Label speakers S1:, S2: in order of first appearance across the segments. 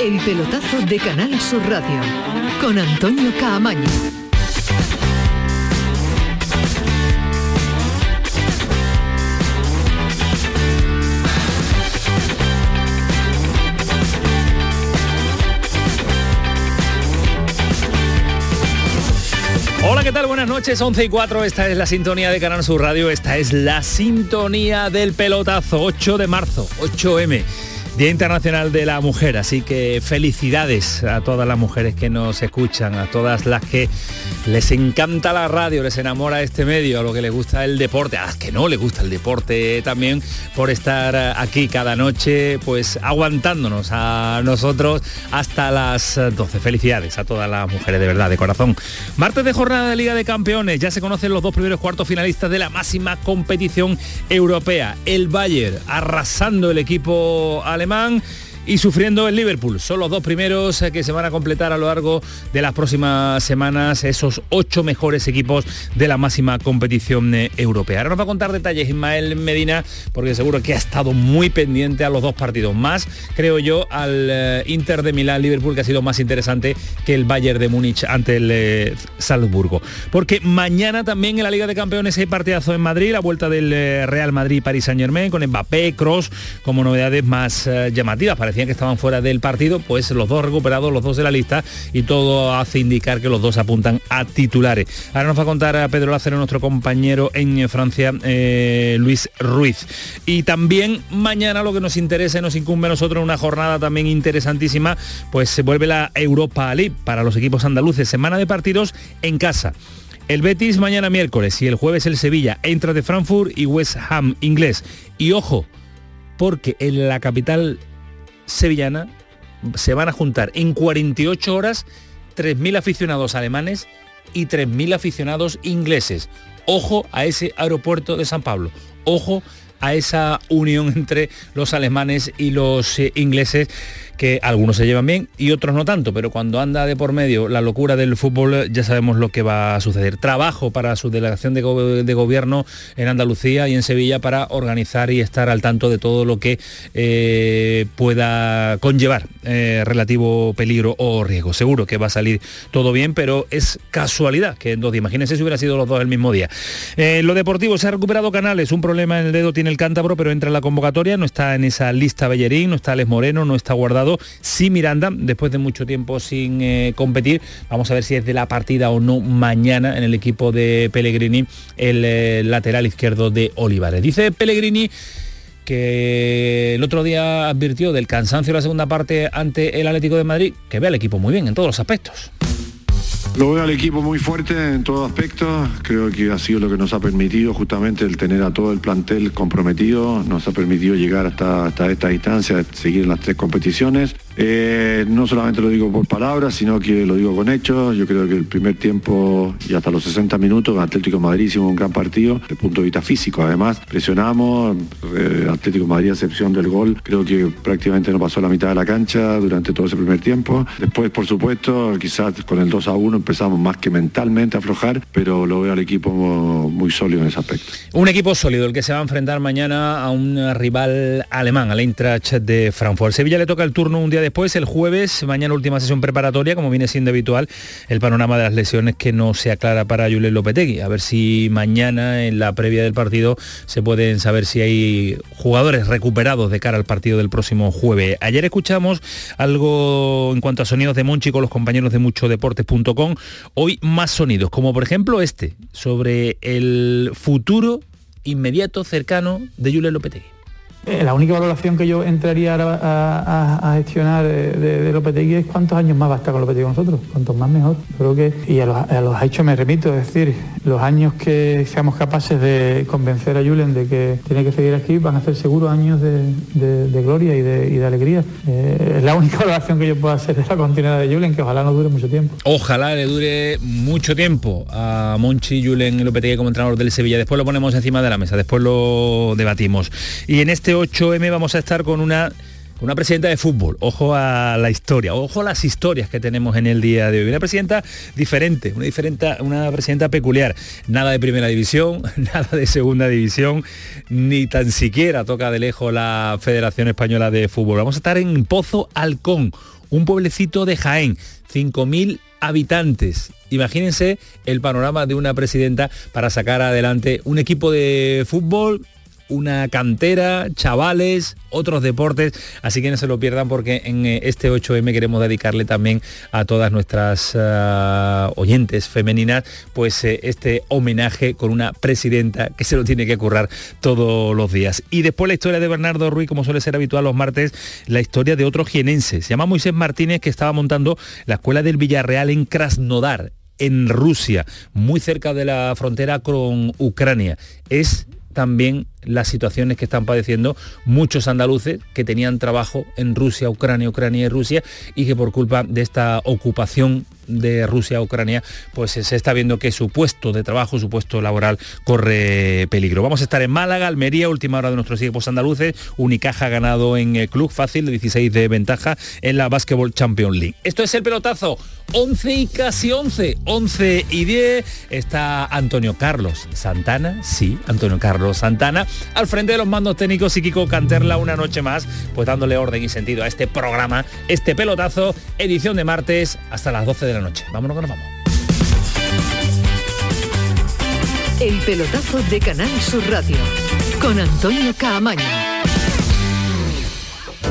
S1: El pelotazo de Canal Sur Radio con Antonio Caamaño.
S2: Hola, ¿qué tal? Buenas noches, 11 y 4. Esta es la sintonía de Canal Sur Radio. Esta es la sintonía del pelotazo, 8 de marzo, 8M. Día Internacional de la Mujer, así que felicidades a todas las mujeres que nos escuchan, a todas las que les encanta la radio, les enamora este medio, a lo que les gusta el deporte, a las que no les gusta el deporte también, por estar aquí cada noche, pues aguantándonos a nosotros hasta las 12. Felicidades a todas las mujeres, de verdad, de corazón. Martes de jornada de Liga de Campeones, ya se conocen los dos primeros cuartos finalistas de la máxima competición europea. El Bayern arrasando el equipo alemán y sufriendo el Liverpool. Son los dos primeros eh, que se van a completar a lo largo de las próximas semanas esos ocho mejores equipos de la máxima competición eh, europea. Ahora nos va a contar detalles Ismael Medina, porque seguro que ha estado muy pendiente a los dos partidos. Más, creo yo, al eh, Inter de Milán, Liverpool, que ha sido más interesante que el Bayern de Múnich ante el Salzburgo. Porque mañana también en la Liga de Campeones hay partidazo en Madrid, la vuelta del Real Madrid Paris Saint Germain con Mbappé, Cross como novedades más llamativas. Parecía que estaban fuera del partido, pues los dos recuperados, los dos de la lista y todo hace indicar que los dos apuntan a titulares. Ahora nos va a contar a Pedro Lázaro, nuestro compañero en Francia, eh, Luis Ruiz. Y también mañana lo que nos interesa nos incumbe a nosotros una jornada también interesantísima, pues se vuelve la Europa League para los equipos andaluces, semana de partidos en casa. El Betis mañana miércoles y el jueves el Sevilla entra de Frankfurt y West Ham inglés. Y ojo, porque en la capital sevillana se van a juntar en 48 horas 3.000 aficionados alemanes y 3.000 aficionados ingleses. Ojo a ese aeropuerto de San Pablo. Ojo a esa unión entre los alemanes y los eh, ingleses que algunos se llevan bien y otros no tanto, pero cuando anda de por medio la locura del fútbol ya sabemos lo que va a suceder. Trabajo para su delegación de, gobierno en Andalucía y en Sevilla para organizar y estar al tanto de todo lo que eh, pueda conllevar eh, relativo peligro o riesgo. Seguro que va a salir todo bien, pero es casualidad que en dos días, imagínense si hubiera sido los dos el mismo día. Eh, lo deportivo, se ha recuperado Canales, un problema en el dedo tiene el cántabro, pero entra en la convocatoria, no está en esa lista Bellerín, no está Les Moreno, no está guardado Sí Miranda, después de mucho tiempo sin eh, competir, vamos a ver si es de la partida o no mañana en el equipo de Pellegrini, el eh, lateral izquierdo de Olivares. Dice Pellegrini que el otro día advirtió del cansancio de la segunda parte ante el Atlético de Madrid, que ve al equipo muy bien en todos los aspectos.
S3: Lo veo al equipo muy fuerte en todos aspectos. Creo que ha sido lo que nos ha permitido justamente el tener a todo el plantel comprometido. Nos ha permitido llegar hasta, hasta esta distancia, seguir las tres competiciones. Eh, no solamente lo digo por palabras, sino que lo digo con hechos. Yo creo que el primer tiempo y hasta los 60 minutos, Atlético Madrid hicimos un gran partido, desde el punto de vista físico. Además, presionamos, eh, Atlético Madrid, a excepción del gol, creo que prácticamente no pasó la mitad de la cancha durante todo ese primer tiempo. Después, por supuesto, quizás con el 2 a 1 empezamos más que mentalmente a aflojar, pero lo veo al equipo muy sólido en ese aspecto.
S2: Un equipo sólido, el que se va a enfrentar mañana a un rival alemán, al Eintracht de Frankfurt. Sevilla le toca el turno un día después, el jueves, mañana última sesión preparatoria, como viene siendo habitual, el panorama de las lesiones que no se aclara para Julen Lopetegui. A ver si mañana, en la previa del partido, se pueden saber si hay jugadores recuperados de cara al partido del próximo jueves. Ayer escuchamos algo en cuanto a sonidos de Monchi con los compañeros de muchodeportes.com. Hoy más sonidos, como por ejemplo este, sobre el futuro inmediato, cercano de Julen Lopetegui.
S4: Eh, la única valoración que yo entraría a, gestionar de, de, Lopetegui es cuántos años más va a estar con Lopetegui con nosotros, cuantos más mejor. Creo que, y a los, hechos me remito, es decir, los años que seamos capaces de convencer a Julen de que tiene que seguir aquí van a ser seguros años de, gloria y de, alegría. Eh, es la única valoración que yo puedo hacer de la continuidad de Julen, que ojalá no dure mucho tiempo.
S2: Ojalá le dure mucho tiempo a Monchi Julen Lopetegui como entrenador del Sevilla. Después lo ponemos encima de la mesa, después lo debatimos. Y en este 8M vamos a estar con una una presidenta de fútbol, ojo a la historia, ojo a las historias que tenemos en el día de hoy. Una presidenta diferente, una, diferente, una presidenta peculiar. Nada de primera división, nada de segunda división, ni tan siquiera toca de lejos la Federación Española de Fútbol. Vamos a estar en Pozo Halcón un pueblecito de Jaén, 5.000 habitantes. Imagínense el panorama de una presidenta para sacar adelante un equipo de fútbol una cantera, chavales, otros deportes, así que no se lo pierdan porque en eh, este 8M queremos dedicarle también a todas nuestras uh, oyentes femeninas pues eh, este homenaje con una presidenta que se lo tiene que currar todos los días. Y después la historia de Bernardo Ruiz, como suele ser habitual los martes, la historia de otro jienense. Se llama Moisés Martínez que estaba montando la escuela del Villarreal en Krasnodar, en Rusia, muy cerca de la frontera con Ucrania. Es también las situaciones que están padeciendo muchos andaluces que tenían trabajo en Rusia, Ucrania, Ucrania y Rusia y que por culpa de esta ocupación de Rusia Ucrania, pues se está viendo que su puesto de trabajo, su puesto laboral corre peligro. Vamos a estar en Málaga, Almería, última hora de nuestros equipos andaluces. Unicaja ganado en el club fácil, de 16 de ventaja en la Basketball Champions League. Esto es el pelotazo. 11 y casi 11, 11 y 10 está Antonio Carlos Santana, sí, Antonio Carlos Santana, al frente de los mandos técnicos y Kiko Canterla una noche más, pues dándole orden y sentido a este programa, este pelotazo, edición de martes hasta las 12 de la noche. Vámonos que nos vamos.
S1: El pelotazo de Canal Sur Radio con Antonio Caamaño.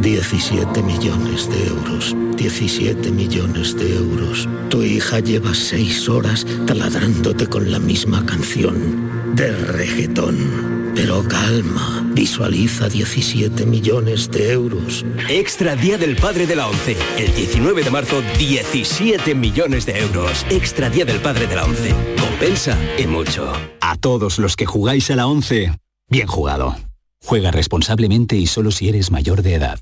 S5: 17 millones de euros. 17 millones de euros. Tu hija lleva seis horas taladrándote con la misma canción. De reggaetón. Pero calma, visualiza 17 millones de euros.
S6: Extra Día del Padre de la ONCE. El 19 de marzo, 17 millones de euros. Extra Día del Padre de la ONCE. Compensa y mucho.
S7: A todos los que jugáis a la ONCE, bien jugado. Juega responsablemente y solo si eres mayor de edad.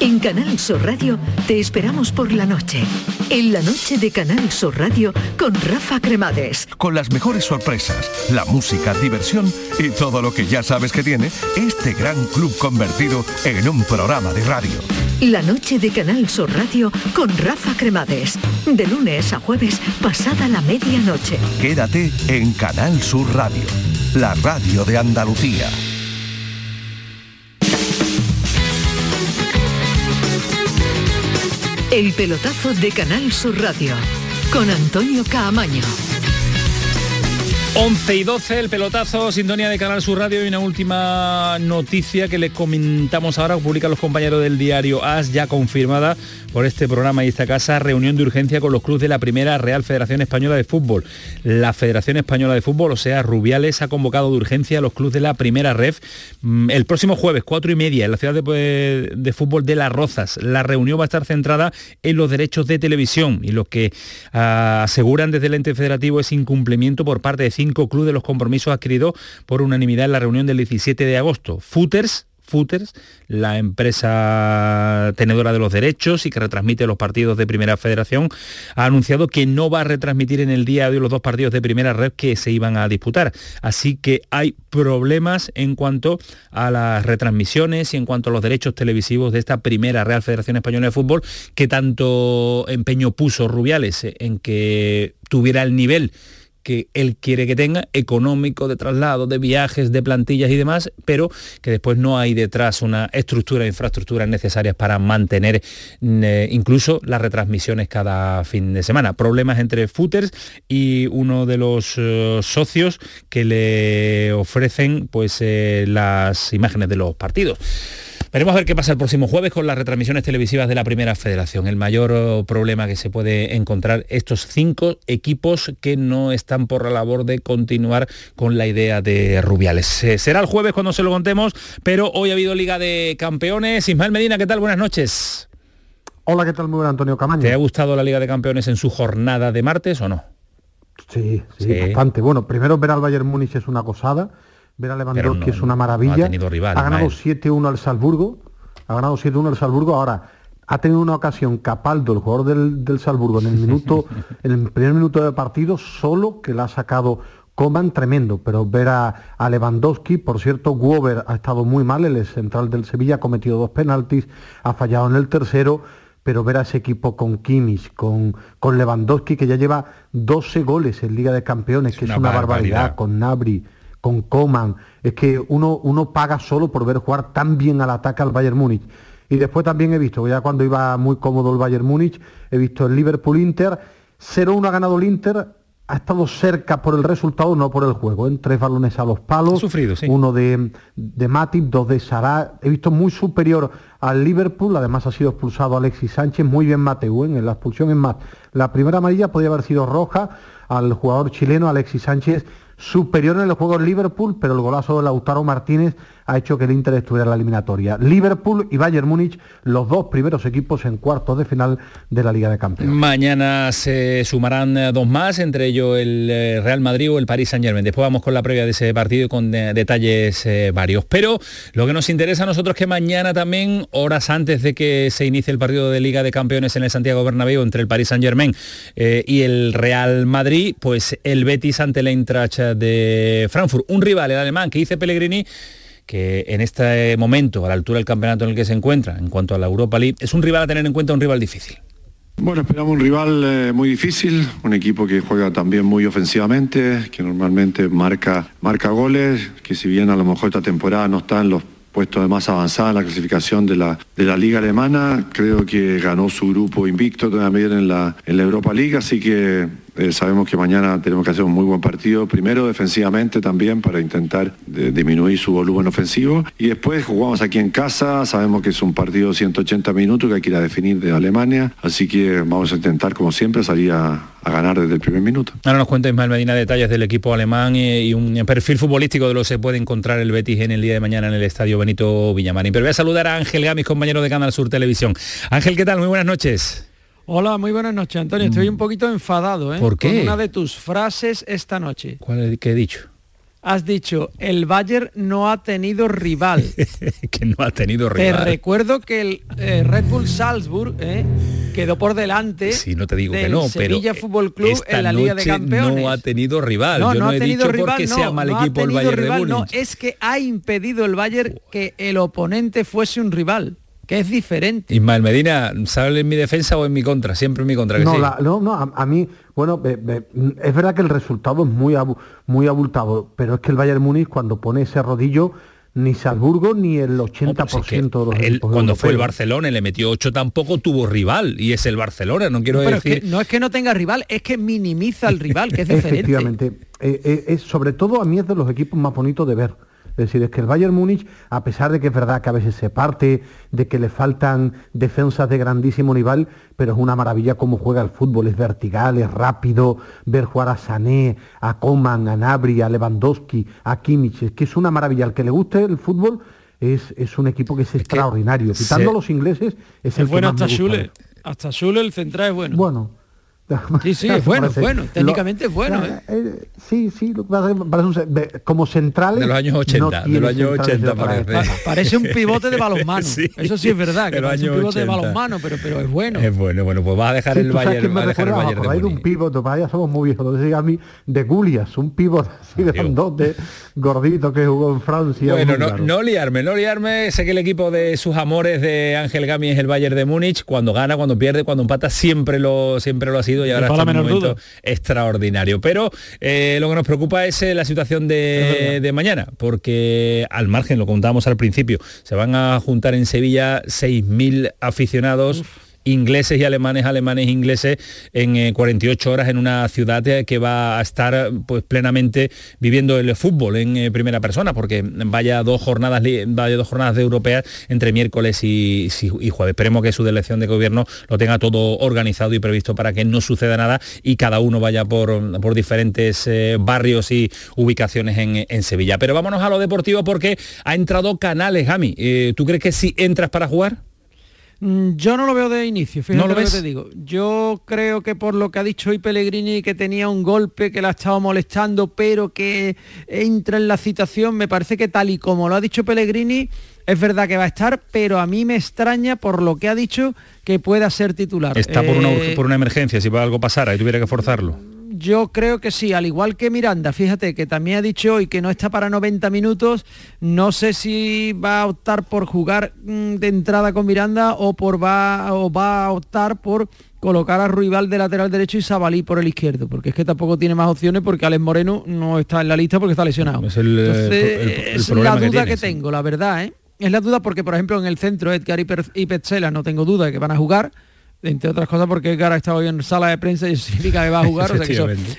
S1: En Canal Sur Radio te esperamos por la noche. En la noche de Canal Sur Radio con Rafa Cremades.
S8: Con las mejores sorpresas, la música, diversión y todo lo que ya sabes que tiene este gran club convertido en un programa de radio.
S1: La noche de Canal Sur Radio con Rafa Cremades. De lunes a jueves, pasada la medianoche.
S8: Quédate en Canal Sur Radio, la radio de Andalucía.
S1: El pelotazo de Canal Sur Radio con Antonio Caamaño.
S2: 11 y 12, el pelotazo, sintonía de Canal Sur Radio y una última noticia que les comentamos ahora, publican los compañeros del diario AS, ya confirmada por este programa y esta casa, reunión de urgencia con los clubes de la primera Real Federación Española de Fútbol. La Federación Española de Fútbol, o sea, Rubiales, ha convocado de urgencia a los clubes de la primera REF mm, el próximo jueves, cuatro y media, en la ciudad de, de fútbol de Las Rozas. La reunión va a estar centrada en los derechos de televisión y lo que ah, aseguran desde el ente federativo es incumplimiento por parte de cinco clubes de los compromisos adquiridos por unanimidad en la reunión del 17 de agosto. Footers, Footers, la empresa tenedora de los derechos y que retransmite los partidos de Primera Federación, ha anunciado que no va a retransmitir en el día de hoy los dos partidos de Primera Red que se iban a disputar. Así que hay problemas en cuanto a las retransmisiones y en cuanto a los derechos televisivos de esta Primera Real Federación Española de Fútbol, que tanto empeño puso Rubiales en que tuviera el nivel que él quiere que tenga, económico, de traslado, de viajes, de plantillas y demás, pero que después no hay detrás una estructura de infraestructuras necesarias para mantener eh, incluso las retransmisiones cada fin de semana. Problemas entre footers y uno de los eh, socios que le ofrecen pues eh, las imágenes de los partidos. Veremos a ver qué pasa el próximo jueves con las retransmisiones televisivas de la Primera Federación. El mayor oh, problema que se puede encontrar estos cinco equipos que no están por la labor de continuar con la idea de Rubiales. Eh, será el jueves cuando se lo contemos, pero hoy ha habido Liga de Campeones. Ismael Medina, ¿qué tal? Buenas noches.
S9: Hola, ¿qué tal? Muy buenas, Antonio Camaño.
S2: ¿Te ha gustado la Liga de Campeones en su jornada de martes o no?
S9: Sí, sí, bastante. Bueno, primero ver al Bayern Múnich es una cosada, ver a Lewandowski es una maravilla.
S2: ha, tenido rival,
S9: ha ganado 7-1 al Salzburgo, ha ganado 7-1 al Salzburgo, ahora ha tenido una ocasión Capaldo, el jugador del, del Salzburgo, en el minuto, en el primer minuto de partido, solo que la ha sacado Coman tremendo, pero ver a, a, Lewandowski, por cierto, Wober ha estado muy mal, el central del Sevilla ha cometido dos penaltis, ha fallado en el tercero, pero ver a ese equipo con Kimmich, con, con Lewandowski, que ya lleva 12 goles en Liga de Campeones, que es una barbaridad, con Nabri, con Coman, es que uno, uno paga solo por ver jugar tan bien al ataque al Bayern Múnich. Y después también he visto, ya cuando iba muy cómodo el Bayern Múnich, he visto el Liverpool-Inter, 0-1 ha ganado el Inter, ha estado cerca por el resultado, no por el juego. En tres balones a los palos,
S2: sufrido, sí.
S9: uno de, de Matip, dos de Sará. He visto muy superior al Liverpool, además ha sido expulsado Alexis Sánchez, muy bien Mateu, ¿eh? en la expulsión es más. La primera amarilla podría haber sido roja al jugador chileno Alexis Sánchez, superior en el juego en Liverpool, pero el golazo de Lautaro Martínez ha hecho que el Inter estuviera en la eliminatoria. Liverpool y Bayern Múnich, los dos primeros equipos en cuartos de final de la Liga de Campeones.
S2: Mañana se sumarán eh, dos más, entre ellos el eh, Real Madrid o el Paris Saint Germain. Después vamos con la previa de ese partido y con eh, detalles varios. Pero lo que nos interesa a nosotros es que mañana también, horas antes de que se inicie el partido de Liga de Campeones en el Santiago Bernabéu entre el Paris Saint Germain y el Real Madrid, pues el Betis ante la Eintracht de Frankfurt, un rival, el alemán, que dice Pellegrini que en este momento, a la altura del campeonato en el que se encuentra, en cuanto a la Europa League, es un rival a tener en cuenta, un rival difícil.
S3: Bueno, esperamos un rival eh, muy difícil, un equipo que juega también muy ofensivamente, que normalmente marca, marca goles, que si bien a lo mejor esta temporada no está en los puestos de más avanzada en la clasificación de la, de la liga alemana, creo que ganó su grupo invicto también en la, en la Europa League, así que eh, sabemos que mañana tenemos que hacer un muy buen partido, primero defensivamente también para intentar disminuir su volumen ofensivo y después jugamos aquí en casa, sabemos que es un partido de 180 minutos que hay que ir a definir de Alemania, así que vamos a intentar como siempre salir a, ganar desde el primer minuto.
S2: Ahora nos cuenta Ismael Medina detalles del equipo alemán y, un perfil futbolístico de lo que se puede encontrar el Betis en el día de mañana en el Estadio Benito Villamarín. Pero voy a saludar a Ángel Gamis, compañero de Canal Sur Televisión. Ángel, ¿qué tal? Muy buenas noches.
S10: Hola, muy buenas noches, Antonio. Estoy un poquito enfadado, ¿eh?
S2: ¿Por qué?
S10: Con una de tus frases esta noche.
S2: ¿Cuál es, qué he dicho?
S10: Has dicho, el Bayern no ha tenido rival.
S2: que no ha tenido rival.
S10: Te recuerdo que el eh, Red Bull Salzburg ¿eh? quedó por delante.
S2: Sí, no te digo que no,
S10: Sevilla Fútbol Club en la Liga de Campeones.
S2: No ha tenido rival. No, Yo no, ha he tenido dicho rival, porque sea mal equipo el Bayern
S10: rival,
S2: de
S10: No, es que ha impedido el Bayern que el oponente fuese un rival que es diferente.
S2: Ismael Medina, ¿sale en mi defensa o en mi contra? Siempre en mi contra.
S9: no, no, no, a, mí, bueno, es verdad que el resultado es muy, muy abultado, pero es que el Bayern Múnich cuando pone ese rodillo, ni Salzburgo ni el 80% de los
S2: Cuando fue el Barcelona y le metió 8 tampoco tuvo rival y es el Barcelona, no quiero decir...
S10: no es que no tenga rival, es que minimiza al rival, que es diferente.
S9: Efectivamente, eh, eh, es, sobre todo a mí es de los equipos más bonitos de ver es decir, es que el Bayern Múnich, a pesar de que es verdad que a veces se parte, de que le faltan defensas de grandísimo nivel, pero es una maravilla cómo juega el fútbol, es vertical, es rápido, ver jugar a Sané, a Coman, a Nabri, a Lewandowski, a Kimmich, es que es una maravilla. Al que le guste el fútbol es, es un equipo que es, extraordinario. Quitando a los ingleses, es, el
S10: bueno
S9: hasta
S10: Schule. Hasta Schule el central es bueno.
S9: Bueno,
S10: Sí, sí, es bueno, es bueno. Técnicamente es bueno. ¿eh?
S9: ¿eh? sí, sí, como central
S2: De los años 80, de los años 80 parece.
S10: Parece un pivote de balonmano. Eso sí es verdad, que parece un pivote de balonmano, pero, pero es bueno.
S2: Es bueno, bueno, pues va a dejar el Bayern, va a dejar el Bayern
S9: de, de un pivote, para allá somos muy viejos. Entonces a mí de Gulias, un pivote así de de gordito que jugó en Francia.
S2: Bueno, no, no, liarme, no liarme. Sé que el equipo de sus amores de Ángel Gami es el Bayern de Múnich. Cuando gana, cuando pierde, cuando empata, siempre lo, siempre lo ha sido y ahora está en un momento extraordinario. Pero eh, lo que nos preocupa es eh, la situación de, mañana, porque al margen, lo contábamos al principio, se van a juntar en Sevilla 6.000 aficionados ingleses y alemanes, alemanes e ingleses en 48 eh, horas en una ciudad eh, que va a estar pues plenamente viviendo el fútbol en eh, primera persona, porque vaya dos jornadas, vaya dos jornadas de europeas entre miércoles y, jueves. Esperemos que su elección de gobierno lo tenga todo organizado y previsto para que no suceda nada y cada uno vaya por, por diferentes barrios y ubicaciones en, Sevilla. Pero vámonos a lo deportivo porque ha entrado Canales, Gami. ¿Tú crees que si entras para jugar?
S10: Mm, Yo no lo veo de inicio, fíjate
S2: ¿No lo
S10: lo, que te digo. Yo creo que por lo que ha dicho hoy Pellegrini, que tenía un golpe que la ha estado molestando, pero que entra en la citación, me parece que tal y como lo ha dicho Pellegrini, es verdad que va a estar, pero a mí me extraña por lo que ha dicho que pueda ser titular.
S2: Está por una,
S10: Eh,
S2: por una emergencia, si va algo pasara y tuviera que forzarlo.
S10: Yo creo que sí, al igual que Miranda, fíjate que también ha dicho hoy que no está para 90 minutos, no sé si va a optar por jugar mm, de entrada con Miranda o, por va, o va a optar por colocar a Ruibal de lateral derecho y Sabalí por el izquierdo, porque es que tampoco tiene más opciones porque Alex Moreno no está en la lista porque está lesionado.
S2: Es el, eh,
S10: Entonces,
S2: el- el
S10: es la
S2: que
S10: duda que, tengo, la verdad, ¿eh? Es la duda porque, por ejemplo, en el centro Edgar y, Per- y Petzela no tengo duda de que van a jugar, entre otras cosas porque Edgar ha estado hoy en sala de prensa y eso significa que va a jugar, o sea que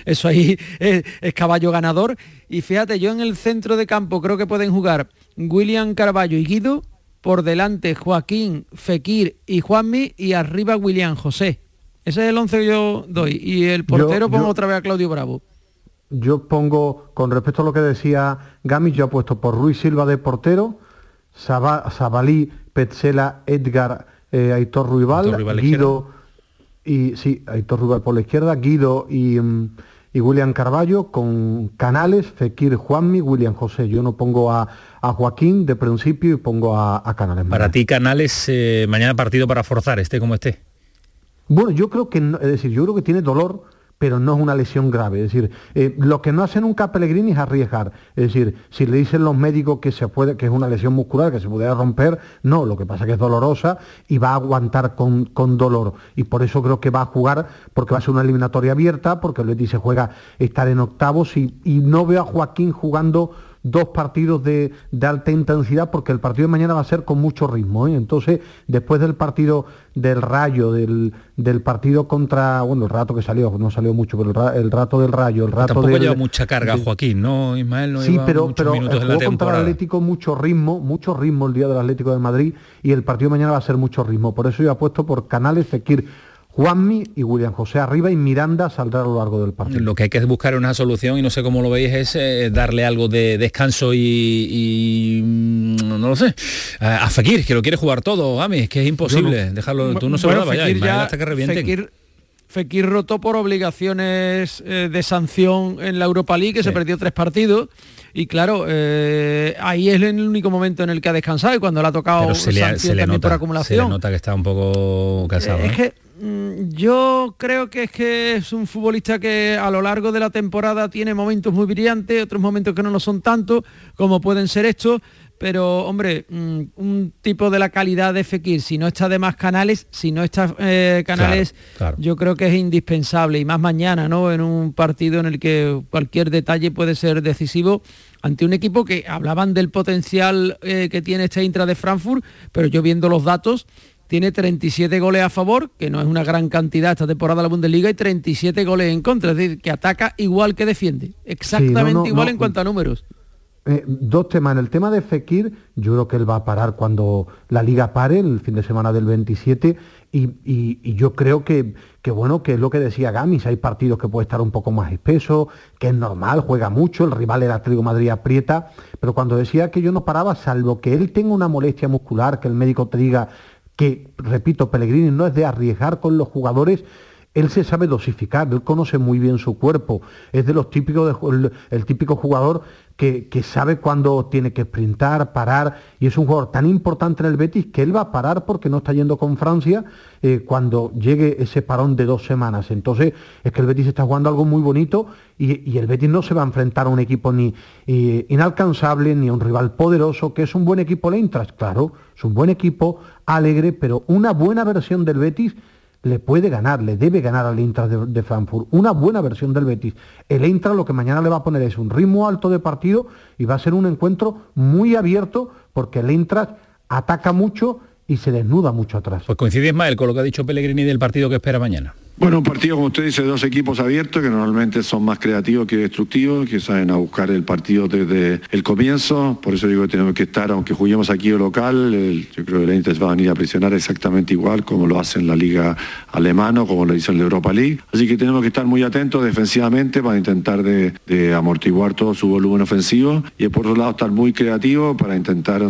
S10: eso, ahí es, es caballo ganador. Y fíjate, yo en el centro de campo creo que pueden jugar William Carballo y Guido, por delante Joaquín, Fekir y Juanmi y arriba William José. Ese es el 11 que yo doy. Y el portero
S9: Yo-
S10: pongo
S9: yo-
S10: otra vez a Claudio Bravo.
S9: Yo pongo, con respecto a lo que decía Gami, yo apuesto por Ruiz Silva de portero, Saba- Sabalí, Petzela, Edgar, eh, Aitor Ruibal,
S2: Aitor
S9: Guido y sí, Aitor Ruibal por la izquierda, Guido y, mm, y William Carballo con Canales, Fekir, Juanmi, William José. Yo no pongo a, a Joaquín de principio y pongo a, a Canales.
S2: Para ti, Canales, eh, mañana partido para forzar, esté como esté.
S9: Bueno, yo creo que, es decir, yo creo que tiene dolor, pero no es una lesión grave. Es decir, eh, lo que no hace nunca Pellegrini es arriesgar. Es decir, si le dicen los médicos que se puede, que es una lesión muscular, que se pudiera romper, no, lo que pasa es que es dolorosa y va a aguantar con, con dolor. Y por eso creo que va a jugar, porque va a ser una eliminatoria abierta, porque el Betis se juega estar en octavos y, y no veo a Joaquín jugando dos partidos de, de alta intensidad porque el partido de mañana va a ser con mucho ritmo. ¿eh? Entonces, después del partido del Rayo, del, del partido contra, bueno, el rato que salió, no salió mucho, pero el, ra- el rato del Rayo, el rato
S2: Tampoco
S9: del-
S2: lleva mucha carga Joaquín, ¿no, Ismael? No
S9: sí,
S2: lleva
S9: pero, pero el juego contra el. Atlético mucho ritmo, mucho ritmo el día del Atlético de Madrid y el partido de mañana va a ser mucho ritmo. Por eso yo apuesto por Canales, Fekir, Juanmi y William José arriba y Miranda saldrá a lo largo del partido.
S2: Lo que hay que buscar una solución, y no sé cómo lo veis, es eh, darle algo de descanso y, y, mm, no lo sé, a, a Fekir, que lo quiere jugar todo, Gami, es que es imposible dejarlo, tú no se lo
S10: Bueno,
S2: ya,
S10: Fekir
S2: Ismael, hasta que revienten.
S10: Fekir, Fekir rotó por obligaciones eh, de sanción en la Europa League, que se perdió tres partidos. Y claro, eh, ahí es el único momento en el que ha descansado y cuando le ha tocado
S2: se le,
S10: sanción
S2: se le
S10: también por
S2: nota, se le
S10: acumulación.
S2: nota que está un poco cansado.
S10: Eh, es que yo creo que es que es un futbolista que a lo largo de la temporada tiene momentos muy brillantes, otros momentos que no lo son tanto, como pueden ser estos. Pero, hombre, mm, un tipo de la calidad de Fekir, si no está de más canales, si no está eh, canales,
S2: Claro, claro.
S10: yo creo que es indispensable. Y más mañana, ¿no? En un partido en el que cualquier detalle puede ser decisivo ante un equipo que hablaban del potencial eh, que tiene este Intra de Frankfurt, pero yo viendo los datos, tiene 37 goles a favor, que no es una gran cantidad esta temporada de la Bundesliga, y 37 goles en contra, es decir, que ataca igual que defiende. Exactamente
S9: no,
S10: igual
S9: no.
S10: en cuanto a números.
S9: Eh, dos temas. En el tema de Fekir, yo creo que él va a parar cuando la liga pare, el fin de semana del 27, y, y- y yo creo que, que, bueno, que es lo que decía Gamis, hay partidos que puede estar un poco más espeso, que es normal, juega mucho, el rival Atlético de Madrid aprieta, pero cuando decía que yo no paraba, salvo que él tenga una molestia muscular, que el médico te diga que, repito, Pellegrini no es de arriesgar con los jugadores, él se sabe dosificar, él conoce muy bien su cuerpo, es de los típicos el típico jugador que, sabe cuándo tiene que sprintar, parar, y es un jugador tan importante en el Betis que él va a parar porque no está yendo con Francia eh, cuando llegue ese parón de dos semanas. Entonces es que el Betis está jugando algo muy bonito y, y el Betis no se va a enfrentar a un equipo ni eh, inalcanzable ni a un rival poderoso, que es un buen equipo el Eintracht, claro, es un buen equipo, alegre, pero una buena versión del Betis le puede ganar, le debe ganar al Eintracht de, de Frankfurt. Una buena versión del Betis. El Eintracht lo que mañana le va a poner es un ritmo alto de partido y va a ser un encuentro muy abierto porque el Eintracht ataca mucho y se desnuda mucho atrás.
S2: Pues coincide Ismael con lo que ha dicho Pellegrini del partido que espera mañana.
S3: Bueno, un partido, como usted dice, dos equipos abiertos que normalmente son más creativos que destructivos, que saben a buscar el partido desde el comienzo. Por eso digo que tenemos que estar, aunque juguemos aquí o local, yo creo que la Inter va a venir a presionar exactamente igual como lo hace en la Liga Alemana como lo hizo en la Europa League. Así que tenemos que estar muy atentos defensivamente para intentar de, amortiguar todo su volumen ofensivo y por otro lado estar muy creativos para intentar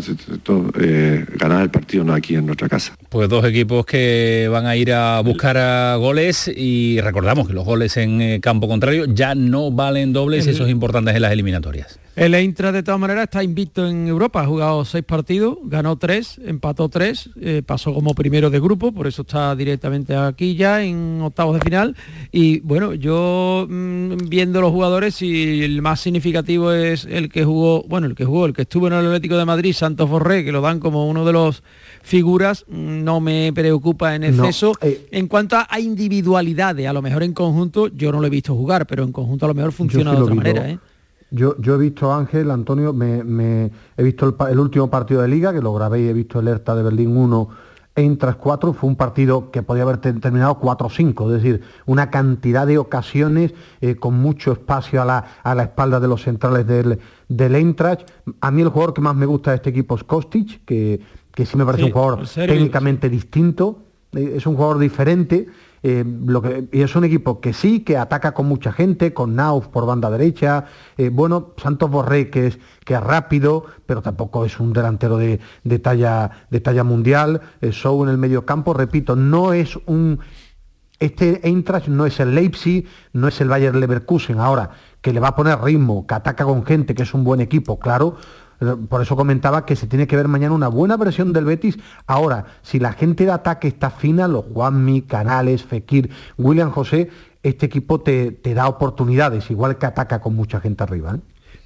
S3: eh, ganar el partido aquí en nuestra casa.
S2: Pues dos equipos que van a ir a buscar a goles y recordamos que los goles en eh, campo contrario ya no valen dobles y eso es importante en las eliminatorias.
S10: El Eintracht de todas maneras está invicto en Europa, ha jugado seis partidos, ganó tres, empató tres, eh, pasó como primero de grupo, por eso está directamente aquí ya en octavos de final. Y bueno, yo mm, viendo los jugadores y el más significativo es el que jugó, bueno, el que jugó, el que estuvo en el Atlético de Madrid, Santos Borré, que lo dan como uno de los figuras, no me preocupa en exceso. Eh, en cuanto a, individualidades, a lo mejor en conjunto yo no lo he visto jugar, pero en conjunto a lo mejor funciona de otra manera. ¿eh?
S9: Yo, yo he visto, Ángel, Antonio, me, he visto el, último partido de liga, que lo grabé y he visto el ERTA de Berlín 1 tras 4, fue un partido que podía haber terminado 4-5, es decir, una cantidad de ocasiones eh, con mucho espacio a la, a la, espalda de los centrales del, del Eintracht. A mí el jugador que más me gusta de este equipo es Kostic, que, que sí me parece un jugador técnicamente distinto, eh, es un jugador diferente eh, lo que, y es un equipo que sí, que ataca con mucha gente, con Nauf por banda derecha, eh, bueno, Santos Borré que es, que es rápido, pero tampoco es un delantero de, talla, de talla mundial, eh, Show en el medio campo, repito, no es un... Este Eintracht no es el Leipzig, no es el Bayer Leverkusen, ahora que le va a poner ritmo, que ataca con gente, que es un buen equipo, claro, por eso comentaba que se tiene que ver mañana una buena versión del Betis. Ahora, si la gente de ataque está fina, los Juanmi, Canales, Fekir, William José, este equipo te, da oportunidades, igual que ataca con mucha gente arriba. ¿eh?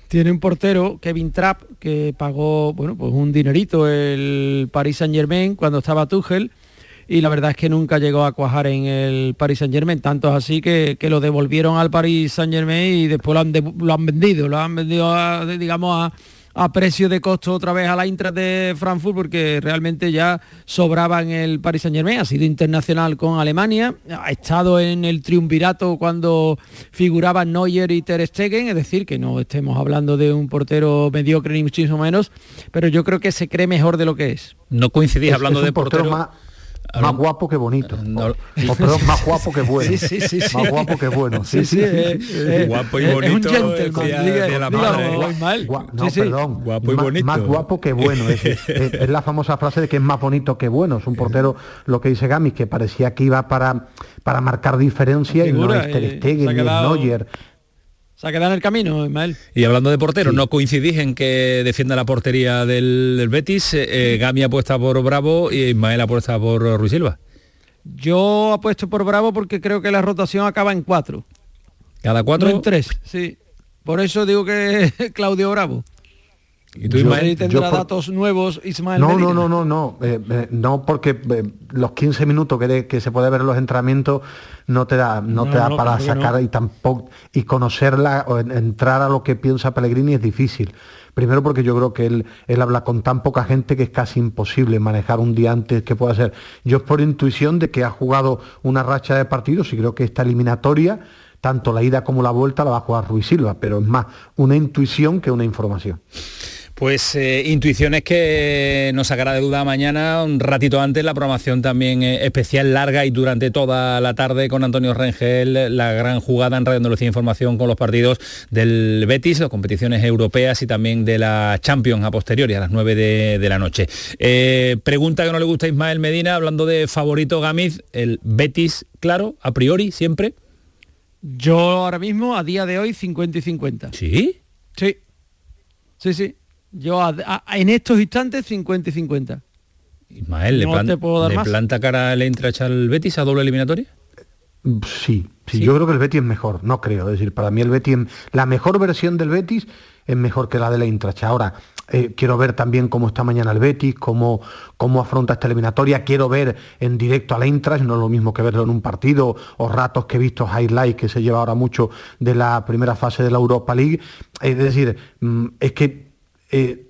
S10: Tiene un portero, Kevin Trapp, que pagó bueno, pues un dinerito el Paris Saint Germain cuando estaba Tuchel y la verdad es que nunca llegó a cuajar en el Paris Saint Germain, tanto es así que, lo devolvieron al Paris Saint Germain y después lo han, lo han vendido, lo han vendido digamos a, a precio de costo otra vez a la Intra de Frankfurt porque realmente ya sobraba en el Paris Saint Germain, ha sido internacional con Alemania, ha estado en el triunvirato cuando figuraban Neuer y Ter Stegen, es decir, que no estemos hablando de un portero mediocre ni muchísimo menos, pero yo creo que se cree mejor de lo que es.
S2: No coincidís hablando de portero,
S9: más guapo que bonito. más guapo que bueno. Más guapo que bueno. Sí, sí.
S2: guapo y bonito. Es un gentleman.
S9: mal. no, perdón. Guapo y bonito. Más, guapo que bueno. Es, la famosa frase de que es más bonito que bueno. Es un portero, lo que dice Gami, que parecía que iba para, para marcar diferencia y no es Ter Stegen, ni Neuer
S10: se ha quedado en el camino, Ismael.
S2: Y hablando de portero, ¿no coincidís en que defienda la portería del, Betis? Eh, eh, Gami apuesta por Bravo y Ismael apuesta por Ruiz Silva.
S10: Yo apuesto por Bravo porque creo que la rotación acaba en cuatro.
S2: ¿Cada cuatro?
S10: en tres, sí. Por eso digo que Claudio Bravo. ¿Y tú, Ismael? tendrá datos nuevos, Ismael
S9: No, no, no, no, no, eh, eh, no, porque eh, los 15 minutos que, que, se puede ver los entrenamientos no te da, no, te da para sacar y tampoco y conocerla o entrar a lo que piensa Pellegrini es difícil. Primero porque yo creo que él, él habla con tan poca gente que es casi imposible manejar un día antes que pueda ser. Yo es por intuición de que ha jugado una racha de partidos y creo que esta eliminatoria tanto la ida como la vuelta la va a jugar Ruiz Silva, pero es más una intuición que una información.
S2: Pues eh, intuiciones que nos sacará de duda mañana, un ratito antes, la programación también eh, especial, larga y durante toda la tarde con Antonio Rengel, la gran jugada en Radio Andalucía Información con los partidos del Betis, las competiciones europeas y también de la Champions a posteriori, a las 9 de, la noche. Eh, pregunta que no le gusta a Ismael Medina, hablando de favorito Gamiz, el Betis, claro, a priori, siempre.
S10: Yo ahora mismo, a día de hoy, 50 y 50.
S2: ¿Sí?
S10: Sí. Sí, sí. Yo en estos instantes 50 y 50.
S2: Ismael, ¿le, planta cara el Eintracht al Betis a doble eliminatoria?
S9: Sí, sí, yo creo que el Betis es mejor, no creo. Es decir, para mí el Betis, la mejor versión del Betis es mejor que la de la Eintracht. Ahora, eh, quiero ver también cómo está mañana el Betis, cómo, cómo afronta esta eliminatoria. Quiero ver en directo a la Eintracht, no es lo mismo que verlo en un partido o ratos que he visto highlights que se lleva ahora mucho de la primera fase de la Europa League. Es decir, mm, es que eh,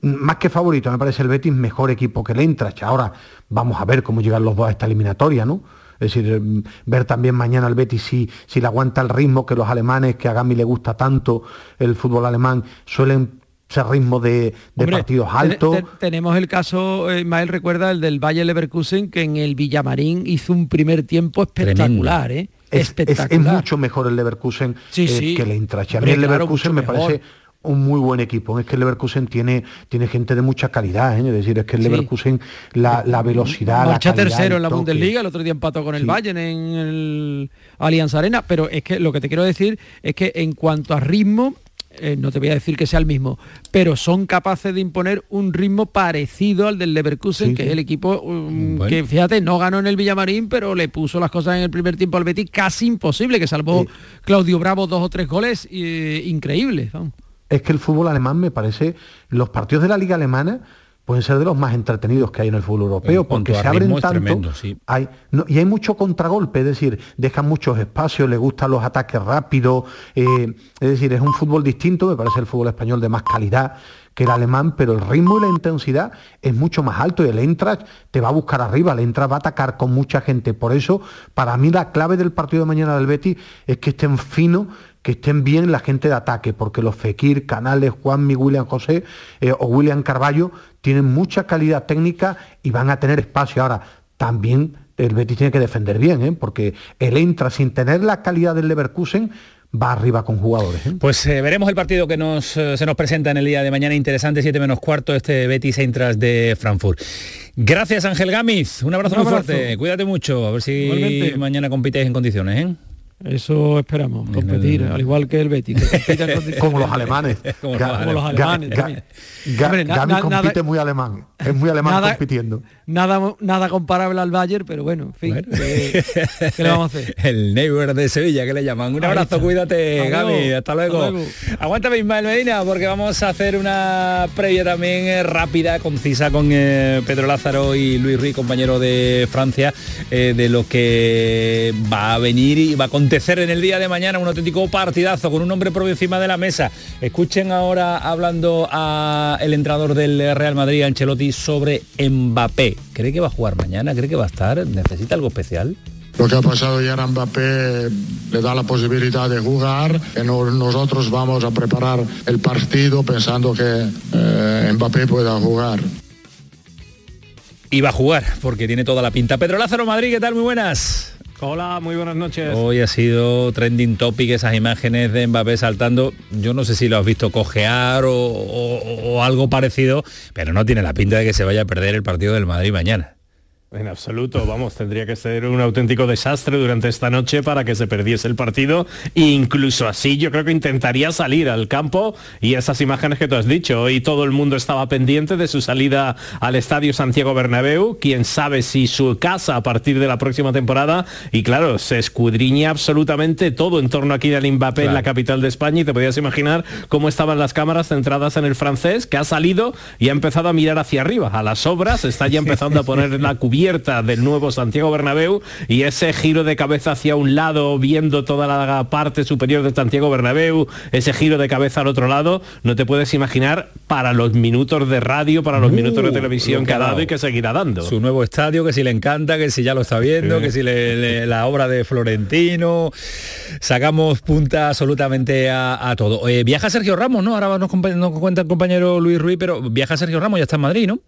S9: más que favorito, me parece el Betis mejor equipo que el Eintracht. Ahora vamos a ver cómo llegan los dos a esta eliminatoria, ¿no? Es decir, mm, ver también mañana al Betis si, si le aguanta el ritmo que los alemanes, que a Gami le gusta tanto el fútbol alemán, suelen ser ritmo de, partidos altos.
S10: tenemos el caso, eh, Ismael recuerda, el del Valle Leverkusen, que en el Villamarín hizo un primer tiempo espectacular, ¿eh?
S9: Es, espectacular. mucho mejor el Leverkusen eh, que el Eintracht. A mí el Leverkusen me parece un muy buen equipo. Es que el Leverkusen tiene, tiene gente de mucha calidad, ¿eh? es decir, es que el Leverkusen, la, la velocidad,
S10: Marcha tercero en la Bundesliga, el otro día empató con el Bayern en el Allianz Arena, pero es que lo que te quiero decir es que en cuanto a ritmo, eh, no te voy a decir que sea el mismo, pero son capaces de imponer un ritmo parecido al del Leverkusen, que es el equipo um, que, fíjate, no ganó en el Villamarín, pero le puso las cosas en el primer tiempo al Betis casi imposible, que salvó Claudio Bravo dos o tres goles eh, increíbles.
S9: Es que el fútbol alemán me parece, los partidos de la liga alemana pueden ser de los más entretenidos que hay en el fútbol europeo, porque se abren tanto, hay, y hay mucho contragolpe, es decir, dejan muchos espacios, le gustan los ataques rápidos, eh, es decir, es un fútbol distinto, me parece el fútbol español de más calidad que el alemán, pero el ritmo y la intensidad es mucho más alto y el Eintracht te va a buscar arriba, el Eintracht va a atacar con mucha gente, por eso para mí la clave del partido de mañana del Betis es que estén finos que estén bien la gente de ataque, porque los Fekir, Canales, Juanmi, William José eh, o William Carballo tienen mucha calidad técnica y van a tener espacio. Ahora, también el Betis tiene que defender bien, ¿eh? porque el entra sin tener la calidad del Leverkusen va arriba con jugadores. ¿eh?
S2: Pues veremos el partido que nos, se nos presenta en el día de mañana, interesante, 7 menos cuarto, este Betis Entras de Frankfurt. Gracias Ángel Gamiz, un abrazo, muy fuerte, cuídate mucho, a ver si mañana compitéis en condiciones.
S10: Eso esperamos, competir, al igual que el Betis.
S9: como los alemanes. como, los alemanes. Gaby compite muy alemán, es muy alemán compitiendo.
S10: Nada, nada comparable al Bayern, pero bueno, en fin, ¿qué, le vamos a hacer?
S2: El neighbor de Sevilla, que le llaman. Un abrazo, cuídate, Gaby, hasta luego. Aguántame, Ismael Medina, porque vamos a hacer una previa también eh, rápida, concisa con eh, Pedro Lázaro y Luis Ruiz, compañero de Francia, eh, de lo que va a venir y va a acontecer en el día de mañana, un auténtico partidazo con un hombre por encima de la mesa. Escuchen ahora hablando a el entrenador del Real Madrid, Ancelotti, sobre Mbappé. ¿Cree que va a jugar mañana? ¿Cree que va a estar? ¿Necesita algo especial?
S11: Lo que ha pasado ya a Mbappé le da la posibilidad de jugar. nosotros vamos a preparar el partido pensando que eh, Mbappé pueda jugar.
S2: Y va a jugar, porque tiene toda la pinta. Pedro Lázaro Madrid, ¿qué tal? Muy buenas.
S12: Hola, muy buenas noches.
S2: Hoy ha sido trending topic esas imágenes de Mbappé saltando. Yo no sé si lo has visto cojear o, algo parecido, pero no tiene la pinta de que se vaya a perder el partido del Madrid mañana.
S12: En absoluto, vamos, tendría que ser un auténtico desastre durante esta noche para que se perdiese el partido. E incluso así yo creo que intentaría salir al campo y esas imágenes que tú has dicho. Hoy todo el mundo estaba pendiente de su salida al Estadio Santiago Bernabéu. Quién sabe si su casa a partir de la próxima temporada. Y claro, se escudriña absolutamente todo en torno a Kylian Mbappé en la capital de España y te podías imaginar cómo estaban las cámaras centradas en el francés que ha salido y ha empezado a mirar hacia arriba. A las obras está ya empezando a poner la cubierta del nuevo Santiago Bernabéu y ese giro de cabeza hacia un lado viendo toda la parte superior de Santiago Bernabéu, ese giro de cabeza al otro lado, no te puedes imaginar para los minutos de radio, para los minutos de televisión que ha dado y que seguirá dando.
S2: Su nuevo estadio, que si le encanta, que si ya lo está viendo, que si la obra de Florentino, sacamos punta absolutamente a, todo. Eh, viaja Sergio Ramos, ¿no? Ahora nos, nos cuenta el compañero Luis Ruiz, pero viaja Sergio Ramos, ya está en Madrid, ¿no?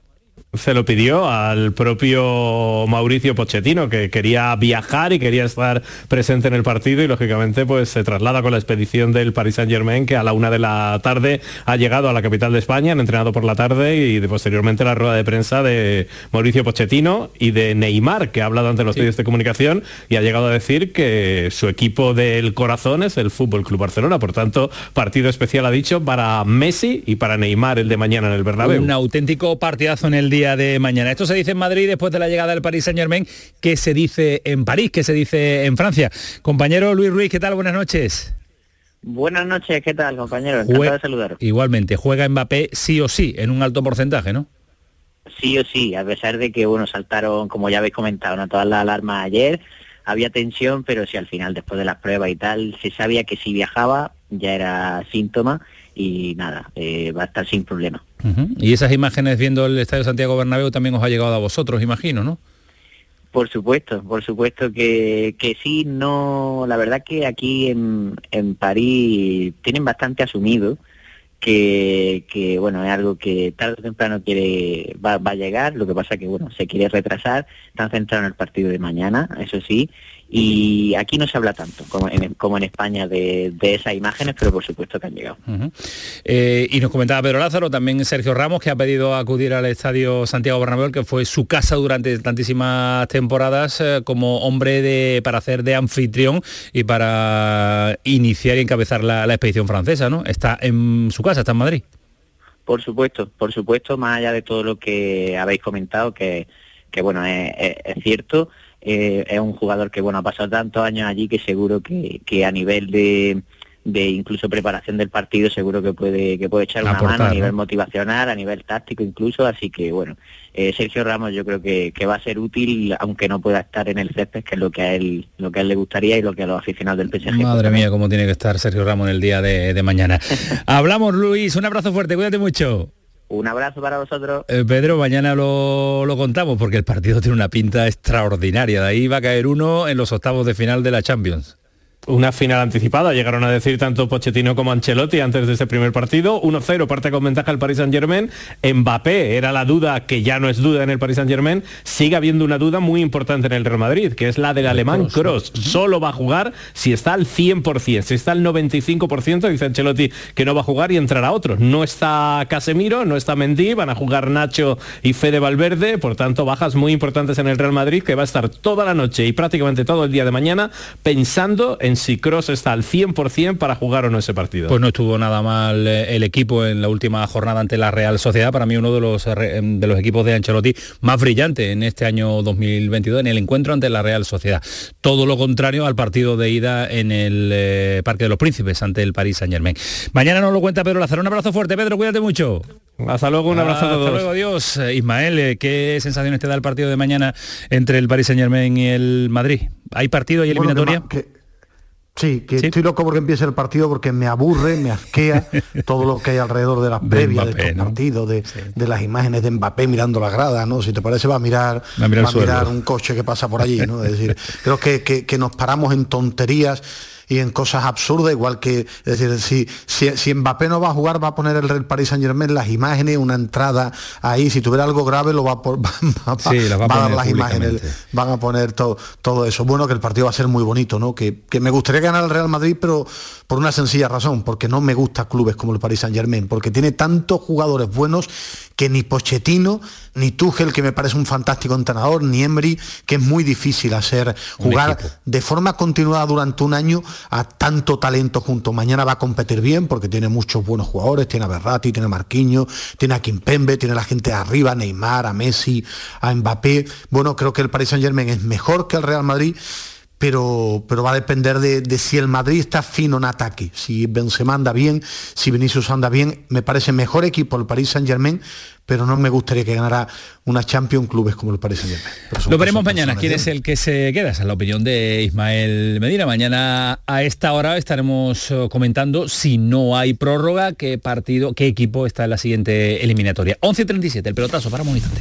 S12: Se lo pidió al propio Mauricio Pochettino, que quería viajar y quería estar presente en el partido y lógicamente pues se traslada con la expedición del Paris Saint Germain, que a la una de la tarde ha llegado a la capital de España, han entrenado por la tarde y de, posteriormente la rueda de prensa de Mauricio Pochettino y de Neymar, que ha hablado ante los medios de comunicación y ha llegado a decir que su equipo del corazón es el Fútbol Club Barcelona. Por tanto, partido especial ha dicho para Messi y para Neymar el de mañana en el Bernabéu.
S2: Un auténtico partidazo en el día de mañana. Esto se dice en Madrid después de la llegada del Paris Saint Germain, que se dice en París, que se dice en Francia. Compañero Luis Ruiz, ¿qué tal? Buenas noches.
S13: Buenas noches, ¿qué tal, compañero? Encantado de saludar.
S2: Igualmente, juega Mbappé sí o sí, en un alto porcentaje, ¿no?
S13: Sí o sí, a pesar de que, bueno, saltaron, como ya habéis comentado, ¿no? todas las alarmas ayer, había tensión, pero si al final, después de las pruebas y tal, se sabía que si viajaba ya era síntoma y nada, eh, va a estar sin problema.
S2: Y esas imágenes viendo el Estadio Santiago Bernabéu también os ha llegado a vosotros, imagino, ¿no?
S13: Por supuesto, por supuesto que, que sí, no, la verdad que aquí en, en París tienen bastante asumido que, que, bueno, es algo que tarde o temprano quiere, va, va a llegar, lo que pasa que bueno, se quiere retrasar, están centrados en el partido de mañana, eso sí, y aquí no se habla tanto como en, como en España de, de esas imágenes, pero por supuesto que han llegado.
S2: Eh, y nos comentaba Pedro Lázaro, también Sergio Ramos, que ha pedido acudir al estadio Santiago Bernabéu, que fue su casa durante tantísimas temporadas, eh, como hombre de, para hacer de anfitrión y para iniciar y encabezar la, la expedición francesa, ¿no? Está en su casa, está en Madrid.
S13: Por supuesto, por supuesto, más allá de todo lo que habéis comentado, que, que bueno, es, es- es cierto, eh, es un jugador que bueno ha pasado tantos años allí que seguro que, que a nivel de, de incluso preparación del partido seguro que puede que puede echar una
S2: Aportar,
S13: mano a nivel
S2: ¿no?
S13: motivacional, a nivel táctico incluso, así que bueno, eh, Sergio Ramos yo creo que, que va a ser útil aunque no pueda estar en el césped, que es lo que a él lo que a él le gustaría y lo que a los aficionados del PSG.
S2: Madre mía, cómo tiene que estar Sergio Ramos en el día de, de mañana. Hablamos, Luis, un abrazo fuerte, cuídate mucho.
S13: Un abrazo para vosotros.
S2: Eh, Pedro, mañana lo, lo contamos porque el partido tiene una pinta extraordinaria. De ahí va a caer uno en los octavos de final de la Champions.
S12: Una final anticipada, llegaron a decir tanto Pochettino como Ancelotti antes de este primer partido. 1-0 parte con ventaja el Paris Saint Germain. Mbappé era la duda, que ya no es duda en el Paris Saint Germain. Sigue habiendo una duda muy importante en el Real Madrid, que es la del alemán Cross. Solo va a jugar si está al 100%. Si está al 95%, dice Ancelotti que no va a jugar y entrará otro. No está Casemiro, no está Mendy, van a jugar Nacho y Fede Valverde. Por tanto, bajas muy importantes en el Real Madrid, que va a estar toda la noche y prácticamente todo el día de mañana pensando en si Cross está al 100% para jugar o no ese partido.
S2: Pues no estuvo nada mal eh, el equipo en la última jornada ante la Real Sociedad. Para mí uno de los, re- de los equipos de Ancelotti más brillante en este año 2022 en el encuentro ante la Real Sociedad. Todo lo contrario al partido de ida en el eh, Parque de los Príncipes ante el Paris Saint Germain. Mañana nos lo cuenta Pedro Lázaro. Un abrazo fuerte, Pedro, cuídate mucho.
S12: Hasta luego, un abrazo a
S2: Hasta luego, adiós. Eh, Ismael, ¿qué sensaciones te da el partido de mañana entre el Paris Saint Germain y el Madrid? ¿Hay partido y
S9: Bueno, que que- Sí, que estoy loco porque empiece el partido porque me aburre, me asquea todo lo que hay alrededor de las
S2: De
S9: previas de,
S2: Mbappé,
S9: estos
S2: ¿no?
S9: partidos, de, de las imágenes de Mbappé mirando la grada, ¿no? Si te parece va a mirar,
S2: Va a mirar
S9: un coche que pasa por allí, ¿no? Es decir, creo que, que- que nos paramos en tonterías y en cosas absurdas, igual que, es decir, si, si, si Mbappé no va a jugar, va a poner el, el Paris Saint Germain las imágenes, una entrada ahí, si tuviera algo grave lo va a, por- va, va-
S2: Sí, las va a
S9: a dar
S2: poner
S9: las imágenes, van a poner todo, todo eso. Bueno, que el partido va a ser muy bonito, ¿no? Que, que me gustaría ganar el Real Madrid, pero por una sencilla razón, porque no me gusta clubes como el Paris Saint Germain, porque tiene tantos jugadores buenos que ni Pochettino, ni Tuchel, que me parece un fantástico entrenador, ni Emery, que es muy difícil hacer jugar de forma continuada durante un año a tanto talento junto. Mañana va a competir bien porque tiene muchos buenos jugadores, tiene a Berratti, tiene a Marquinhos, tiene a Kimpembe, tiene a la gente de arriba, a Neymar, a Messi, a Mbappé. Bueno, creo que el Paris Saint Germain es mejor que el Real Madrid. Pero, pero va a depender de, de si el Madrid está fino en ataque, si Benzema anda bien, si Vinicius anda bien, me parece mejor equipo el Paris Saint Germain, pero no me gustaría que ganara una Champions clubes como el Paris Saint Germain. Pero son
S2: Lo veremos mañana. ¿Quién es el que se queda? Esa es la opinión de Ismael Medina. Mañana a esta hora estaremos eh, comentando si no hay prórroga, qué partido, qué equipo está en la siguiente eliminatoria. 11.37, el pelotazo, para un instante.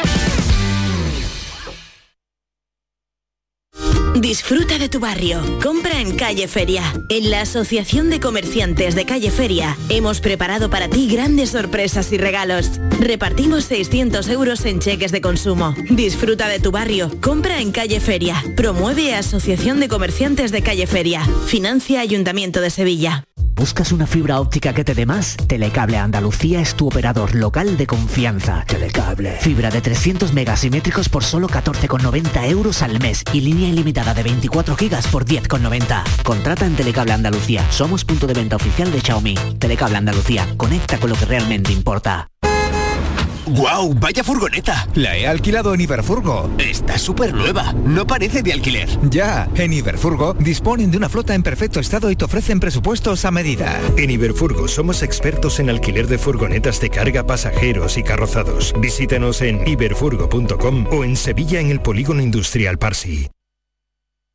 S14: Disfruta de tu barrio. Compra en Calle Feria. En la Asociación de Comerciantes de Calle Feria hemos preparado para ti grandes sorpresas y regalos. Repartimos 600 euros en cheques de consumo. Disfruta de tu barrio. Compra en Calle Feria. Promueve Asociación de Comerciantes de Calle Feria. Financia Ayuntamiento de Sevilla.
S15: ¿Buscas una fibra óptica que te dé más? Telecable Andalucía es tu operador local de confianza. Telecable. Fibra de 300 megasimétricos por solo 14,90 euros al mes y línea ilimitada de 24 gigas por 10,90. Contrata en Telecable Andalucía. Somos punto de venta oficial de Xiaomi. Telecable Andalucía. Conecta con lo que realmente importa.
S16: ¡Guau! ¡Vaya furgoneta! La he alquilado en Iberfurgo. Está súper nueva. No parece de alquiler. Ya, en Iberfurgo disponen de una flota en perfecto estado y te ofrecen presupuestos a medida.
S17: En Iberfurgo somos expertos en alquiler de furgonetas de carga, pasajeros y carrozados. Visítanos en iberfurgo.com o en Sevilla en el Polígono Industrial Parsi.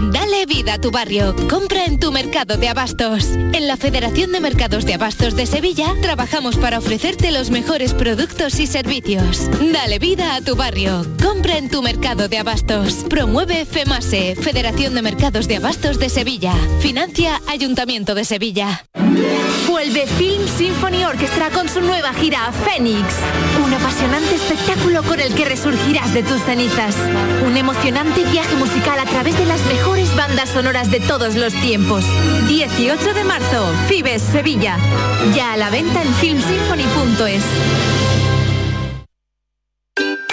S18: Dale vida a tu barrio. Compra en tu mercado de abastos. En la Federación de Mercados de Abastos de Sevilla trabajamos para ofrecerte los mejores productos y servicios. Dale vida a tu barrio. Compra en tu mercado de abastos. Promueve FEMASE, Federación de Mercados de Abastos de Sevilla. Financia Ayuntamiento de Sevilla.
S19: Vuelve Film Symphony Orchestra con su nueva gira Fénix. Un apasionante espectáculo con el que resurgirás de tus cenizas. Un emocionante viaje musical a través de las mejores bandas sonoras de todos los tiempos. 18 de marzo, Fibes, Sevilla. Ya a la venta en filmsymphony.es.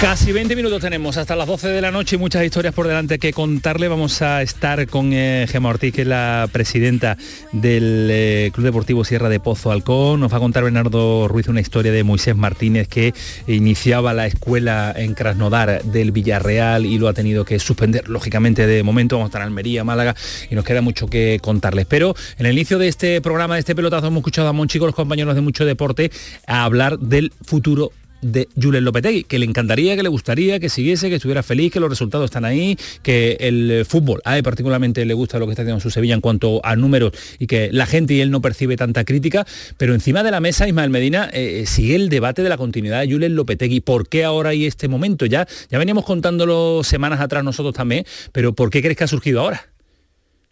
S2: Casi 20 minutos tenemos hasta las 12 de la noche y muchas historias por delante que contarle. Vamos a estar con eh, Gemma Ortiz, que es la presidenta del eh, Club Deportivo Sierra de Pozo Alcón. Nos va a contar Bernardo Ruiz una historia de Moisés Martínez que iniciaba la escuela en Krasnodar del Villarreal y lo ha tenido que suspender, lógicamente, de momento. Vamos a estar en Almería, Málaga y nos queda mucho que contarles. Pero en el inicio de este programa, de este pelotazo, hemos escuchado a Monchi con los compañeros de Mucho Deporte a hablar del futuro de Julen Lopetegui, que le encantaría, que le gustaría, que siguiese, que estuviera feliz, que los resultados están ahí, que el fútbol a él particularmente le gusta lo que está haciendo su Sevilla en cuanto a números y que la gente y él no percibe tanta crítica, pero encima de la mesa Ismael Medina eh, sigue el debate de la continuidad de Julen Lopetegui. ¿Por qué ahora y este momento? Ya, ya veníamos contándolo semanas atrás nosotros también, pero ¿por qué crees que ha surgido ahora?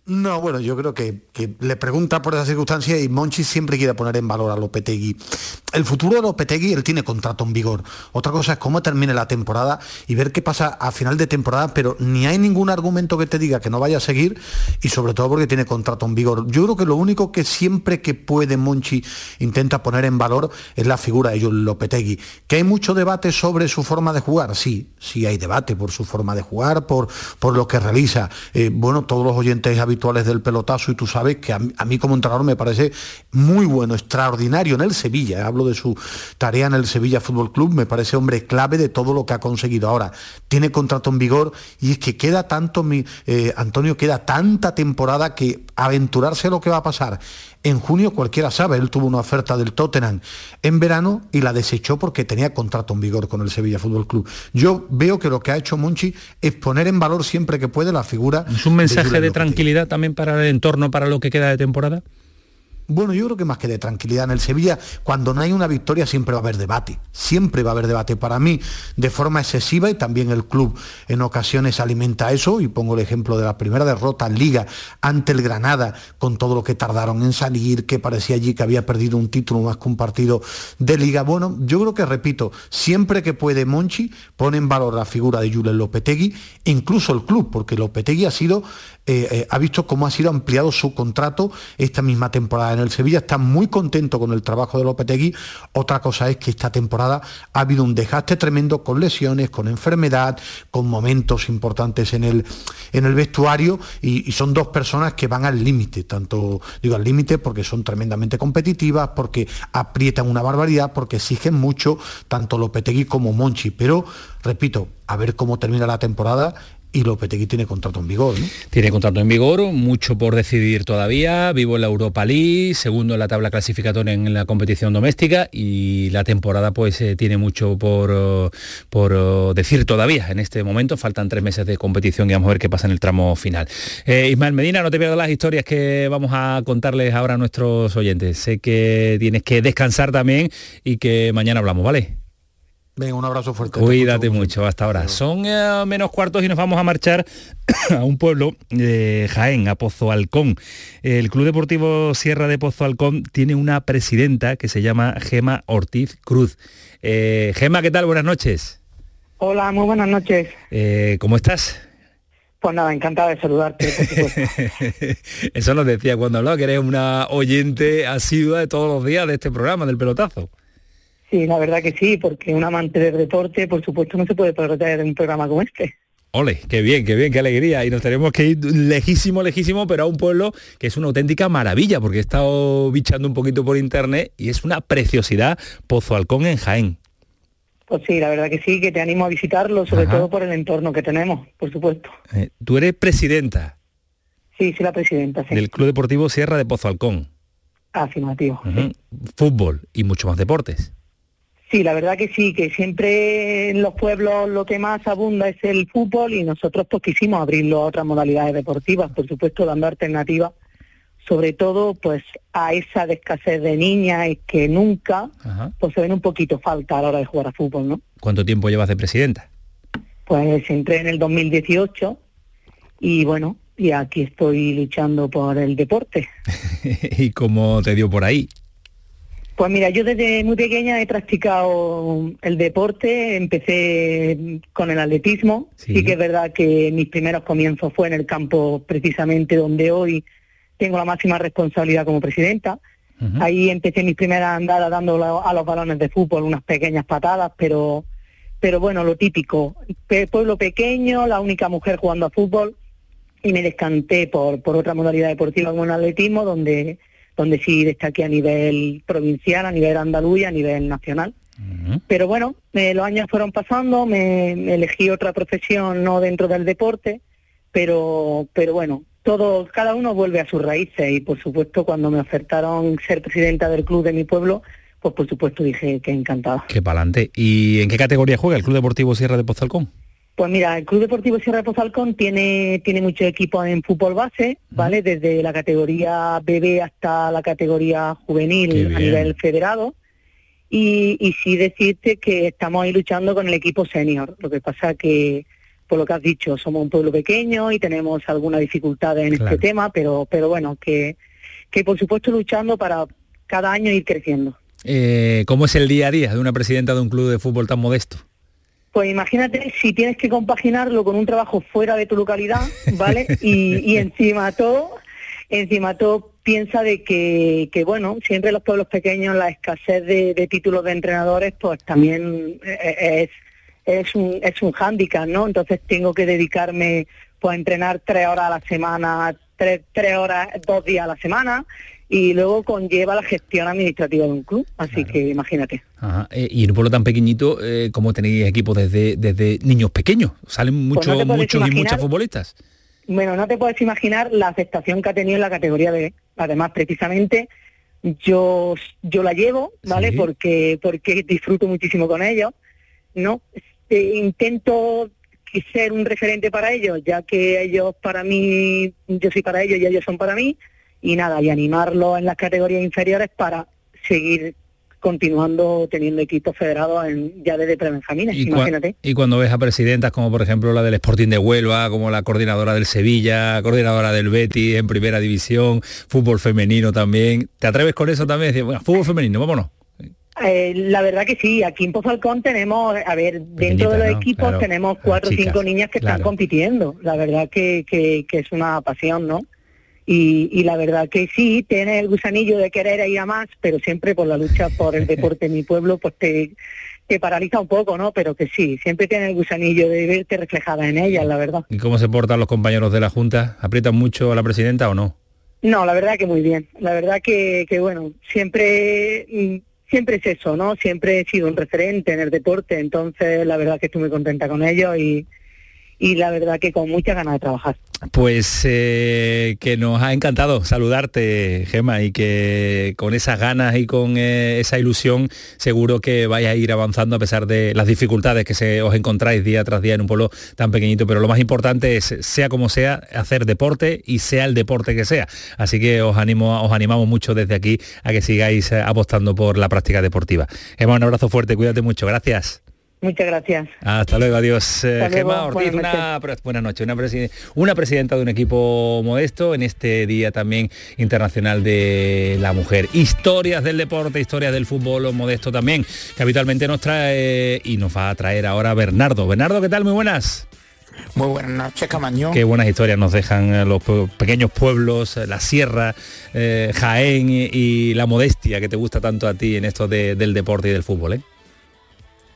S9: No, bueno, yo creo que, le pregunta por esa circunstancia y Monchi siempre quiere poner en valor a Lopetegui. El futuro de Lopetegui, él tiene contrato en vigor. Otra cosa es cómo termine la temporada y ver qué pasa a final de temporada, pero ni hay ningún argumento que te diga que no vaya a seguir y sobre todo porque tiene contrato en vigor. Yo creo que lo único que siempre que puede Monchi intenta poner en valor es la figura de Lopetegui. ¿Que hay mucho debate sobre su forma de jugar? Sí, sí hay debate por su forma de jugar, por, por lo que realiza. Eh, bueno, todos los oyentes habituales del pelotazo y tú sabes que a mí, como entrenador me parece muy bueno, extraordinario en el Sevilla. ¿eh? Hablo de su tarea en el Sevilla Fútbol Club, me parece hombre clave de todo lo que ha conseguido. Ahora, tiene contrato en vigor y es que queda tanto, mi, eh, Antonio, queda tanta temporada que aventurarse lo que va a pasar en junio cualquiera sabe, él tuvo una oferta del Tottenham en verano y la desechó porque tenía contrato en vigor con el Sevilla Fútbol Club. Yo veo que lo que ha hecho Monchi es poner en valor siempre que puede la figura.
S2: ¿Es un mensaje de tranquilidad también para el entorno, para lo que queda de temporada?
S9: Bueno, yo creo que más que de tranquilidad en el Sevilla, cuando no hay una victoria siempre va a haber debate, siempre va a haber debate. Para mí, de forma excesiva, y también el club en ocasiones alimenta eso, y pongo el ejemplo de la primera derrota en Liga ante el Granada, con todo lo que tardaron en salir, que parecía allí que había perdido un título más que un partido de Liga. Bueno, yo creo que, repito, siempre que puede Monchi, pone en valor la figura de Julen Lopetegui, incluso el club, porque Lopetegui ha sido, eh, eh, ha visto cómo ha sido ampliado su contrato esta misma temporada en el Sevilla está muy contento con el trabajo de Lopetegui. Otra cosa es que esta temporada ha habido un desgaste tremendo con lesiones, con enfermedad, con momentos importantes en el, en el vestuario y, y son dos personas que van al límite, tanto digo al límite porque son tremendamente competitivas, porque aprietan una barbaridad, porque exigen mucho tanto Lopetegui como Monchi. Pero, repito, a ver cómo termina la temporada y Lopetegui tiene contrato en vigor. ¿no?
S2: Tiene contrato en vigor, mucho por decidir todavía, vivo en la Europa League, segundo en la tabla clasificatoria en la competición doméstica y la temporada pues eh, tiene mucho por, oh, por oh, decir todavía en este momento, faltan tres meses de competición y vamos a ver qué pasa en el tramo final. Eh, Ismael Medina, no te pierdas las historias que vamos a contarles ahora a nuestros oyentes, sé que tienes que descansar también y que mañana hablamos, ¿vale?
S9: Venga, un abrazo fuerte.
S2: Cuídate mucho, hasta ahora. Son eh, menos cuartos y nos vamos a marchar a un pueblo de Jaén, a Pozo Halcón. El Club Deportivo Sierra de Pozo Halcón tiene una presidenta que se llama Gema Ortiz Cruz. Eh, Gema, ¿qué tal? Buenas noches.
S20: Hola, muy buenas noches.
S2: Eh, ¿Cómo estás?
S20: Pues nada, encantada de saludarte, por supuesto.
S2: Eso nos decía cuando hablaba, que eres una oyente asidua de todos los días de este programa, del pelotazo.
S20: Sí, la verdad que sí, porque un amante del deporte, por supuesto, no se puede perder de un programa como este.
S2: Ole, qué bien, qué bien, qué alegría. Y nos tenemos que ir lejísimo, lejísimo, pero a un pueblo que es una auténtica maravilla, porque he estado bichando un poquito por internet y es una preciosidad Pozo Halcón en Jaén.
S20: Pues sí, la verdad que sí, que te animo a visitarlo, sobre
S2: Ajá.
S20: todo por el entorno que tenemos, por supuesto.
S2: Eh, tú eres presidenta
S20: Sí, sí, la presidenta, sí.
S2: del Club Deportivo Sierra de Pozo Halcón.
S20: Afirmativo.
S2: Fútbol y mucho más deportes.
S20: Sí, la verdad que sí, que siempre en los pueblos lo que más abunda es el fútbol y nosotros pues quisimos abrirlo a otras modalidades deportivas, por supuesto dando alternativas, sobre todo pues a esa de escasez de niñas que nunca
S2: Ajá.
S20: pues se ven un poquito falta a la hora de jugar a fútbol, ¿no?
S2: ¿Cuánto tiempo llevas de presidenta?
S20: Pues entré en el 2018 y bueno, y aquí estoy luchando por el deporte.
S2: ¿Y cómo te dio por ahí?
S20: Pues mira, yo desde muy pequeña he practicado el deporte, empecé con el atletismo, sí. que es verdad que mis primeros comienzos fue en el campo precisamente donde hoy tengo la máxima responsabilidad como presidenta. Ahí empecé mis primeras andadas dando a los balones de fútbol unas pequeñas patadas, pero pero bueno, lo típico, pueblo pequeño, la única mujer jugando a fútbol y me descanté por, por otra modalidad deportiva como el atletismo, donde, donde sí destaqué a nivel provincial, a nivel andaluz y a nivel nacional. Pero bueno, eh, los años fueron pasando, me, me elegí otra profesión no dentro del deporte, pero, pero bueno, todo, cada uno vuelve a sus raíces y por supuesto cuando me ofertaron ser presidenta del club de mi pueblo, pues por supuesto dije que encantada.
S2: Qué pa'lante. ¿Y en qué categoría juega el Club Deportivo Sierra de Pozo Halcón?
S20: Pues mira, el Club Deportivo Sierra de Pozalcón tiene, tiene muchos equipos en fútbol base, ¿vale? Desde la categoría bebé hasta la categoría juvenil a nivel federado. Y, y sí decirte que estamos ahí luchando con el equipo senior. Lo que pasa que, por lo que has dicho, somos un pueblo pequeño y tenemos algunas dificultades en
S2: Claro.
S20: este tema, pero, pero bueno, que, que por supuesto luchando para cada año ir creciendo.
S2: Eh, ¿Cómo es el día a día de una presidenta de un club de fútbol tan modesto?
S20: Pues imagínate si tienes que compaginarlo con un trabajo fuera de tu localidad, ¿vale? Y, y encima todo, encima todo piensa de que, que, bueno, siempre los pueblos pequeños la escasez de, de títulos de entrenadores, pues también eh, es, es un es un hándicap, ¿no? Entonces tengo que dedicarme pues a entrenar tres horas a la semana, tres, tres horas, dos días a la semana, y luego conlleva la gestión administrativa de un club, así que imagínate.
S2: Ajá. Eh, y en un pueblo tan pequeñito, eh, ¿cómo tenéis equipos desde, desde niños pequeños? Salen muchos,
S20: Pues no
S2: muchos y muchas futbolistas.
S20: Bueno, no te puedes imaginar la aceptación que ha tenido en la categoría B. Además, precisamente, yo, yo la llevo, ¿vale?
S2: Sí.
S20: Porque, porque disfruto muchísimo con ellos, ¿no? Este, intento ser un referente para ellos, ya que ellos para mí, yo soy para ellos y ellos son para mí, y nada, y animarlos en las categorías inferiores para seguir continuando teniendo equipos federados en, ya desde prebenjamines,
S2: cua-
S20: imagínate.
S2: y cuando ves a presidentas como por ejemplo la del Sporting de Huelva, como la coordinadora del Sevilla, coordinadora del Betis en primera división, fútbol femenino también, ¿te atreves con eso también? Decir, bueno, fútbol femenino, vámonos.
S20: Eh, la verdad que sí, aquí en Pozalcón tenemos, a ver, dentro de los
S2: ¿no?
S20: equipos
S2: Claro,
S20: tenemos cuatro o cinco niñas que
S2: claro.
S20: están compitiendo. La verdad que, que, que es una pasión, ¿no? Y, y la verdad que sí, tiene el gusanillo de querer ir a más, pero siempre por la lucha por el deporte en mi pueblo, pues te, te paraliza un poco, ¿no? Pero que sí, siempre tiene el gusanillo de verte reflejada en ella, la verdad.
S2: ¿Y cómo se portan los compañeros de la Junta? ¿Aprietan mucho a la presidenta o no?
S20: No, la verdad que muy bien. La verdad que, que bueno, siempre mm, siempre es eso, ¿no? Siempre he sido un referente en el deporte, entonces la verdad que estoy muy contenta con ellos y, y la verdad que con muchas ganas de trabajar.
S2: Pues eh, que nos ha encantado saludarte, Gema, y que con esas ganas y con eh, esa ilusión seguro que vais a ir avanzando a pesar de las dificultades que os encontráis día tras día en un pueblo tan pequeñito. Pero lo más importante es, sea como sea, hacer deporte y sea el deporte que sea. Así que os animo, os animamos mucho desde aquí a que sigáis eh, apostando por la práctica deportiva. Gema, un abrazo fuerte, cuídate mucho, gracias.
S20: Muchas gracias.
S2: Hasta luego, adiós. Eh,
S20: Hasta luego,
S2: Ortiz,
S20: buenas
S2: una, buenas noches, una, preside- una presidenta de un equipo modesto en este día también internacional de la mujer. Historias del deporte, historias del fútbol modesto también, que habitualmente nos trae y nos va a traer ahora Bernardo. Bernardo, ¿qué tal? Muy buenas.
S21: Muy buenas noches, Camañón.
S2: Qué buenas historias nos dejan eh, los pequeños pueblos, eh, la sierra, eh, Jaén y, y la modestia que te gusta tanto a ti en esto de- del deporte y del fútbol. ¿eh?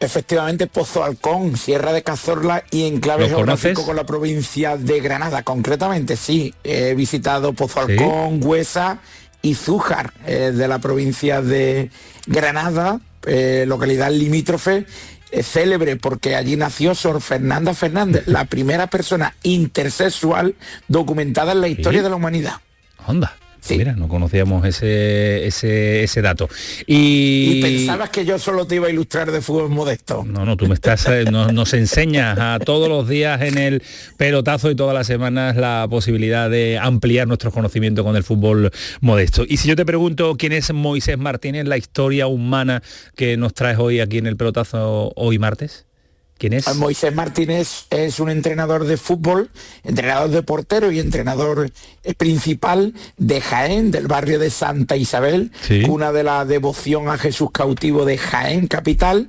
S21: Efectivamente, Pozo Halcón, Sierra de Cazorla y enclave
S2: ¿Lo
S21: geográfico
S2: conoces?
S21: con la provincia de Granada. Concretamente, sí, he visitado Pozo Halcón, Huesa y Zújar eh, de la provincia de Granada, eh, localidad limítrofe. eh, célebre porque allí nació Sor Fernanda Fernández, la primera persona intersexual documentada en la historia
S2: Sí.
S21: de la humanidad.
S2: Onda. Mira, no conocíamos ese, ese, ese dato. Y,
S21: Y pensabas que yo solo te iba a ilustrar de fútbol modesto.
S2: No, no, tú me estás, eh, nos, nos enseñas a todos los días en el pelotazo y todas las semanas la posibilidad de ampliar nuestros conocimientos con el fútbol modesto. Y si yo te pregunto quién es Moisés Martínez, la historia humana que nos traes hoy aquí en el pelotazo hoy martes, ¿quién es?
S21: Moisés Martínez es un entrenador de fútbol, entrenador de portero y entrenador eh, principal de Jaén, del barrio de Santa Isabel, cuna de la devoción a Jesús cautivo de Jaén capital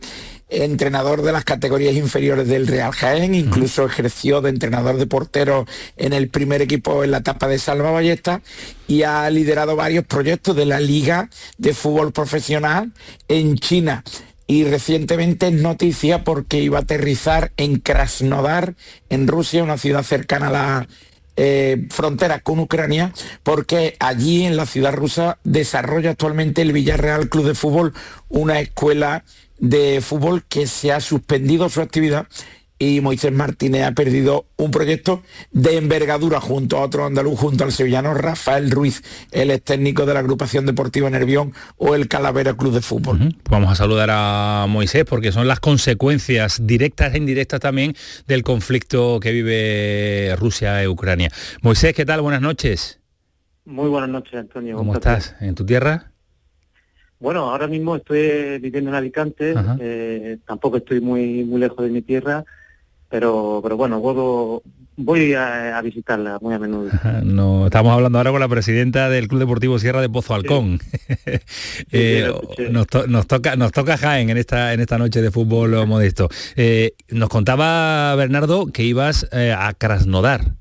S21: entrenador de las categorías inferiores del Real Jaén, incluso ejerció de entrenador de portero en el primer equipo en la etapa de Salva Ballesta y ha liderado varios proyectos de la Liga de Fútbol Profesional en China y recientemente es noticia porque iba a aterrizar en Krasnodar, en Rusia, una ciudad cercana a la eh, frontera con Ucrania, porque allí en la ciudad rusa desarrolla actualmente el Villarreal Club de Fútbol, una escuela de fútbol que se ha suspendido su actividad y Moisés Martínez ha perdido un proyecto de envergadura junto a otro andaluz, junto al sevillano Rafael Ruiz, el ex técnico de la agrupación deportiva Nervión o el Calavera Club de Fútbol.
S2: Pues Vamos a saludar a Moisés porque son las consecuencias directas e indirectas también del conflicto que vive Rusia e Ucrania. Moisés, ¿qué tal? Buenas noches.
S22: Muy buenas noches, Antonio.
S2: ¿Cómo estás? ¿En tu tierra?
S22: Bueno, ahora mismo estoy viviendo en Alicante, eh, tampoco estoy muy muy lejos de mi tierra, pero pero bueno, vuelvo, voy a, a visitarla muy a menudo.
S2: No, estamos hablando ahora con la presidenta del Club Deportivo Sierra de Pozo Halcón. Eh, to- nos toca, nos toca Jaén en esta, en esta noche de fútbol modesto. Eh, nos contaba Bernardo que ibas eh, a Krasnodar.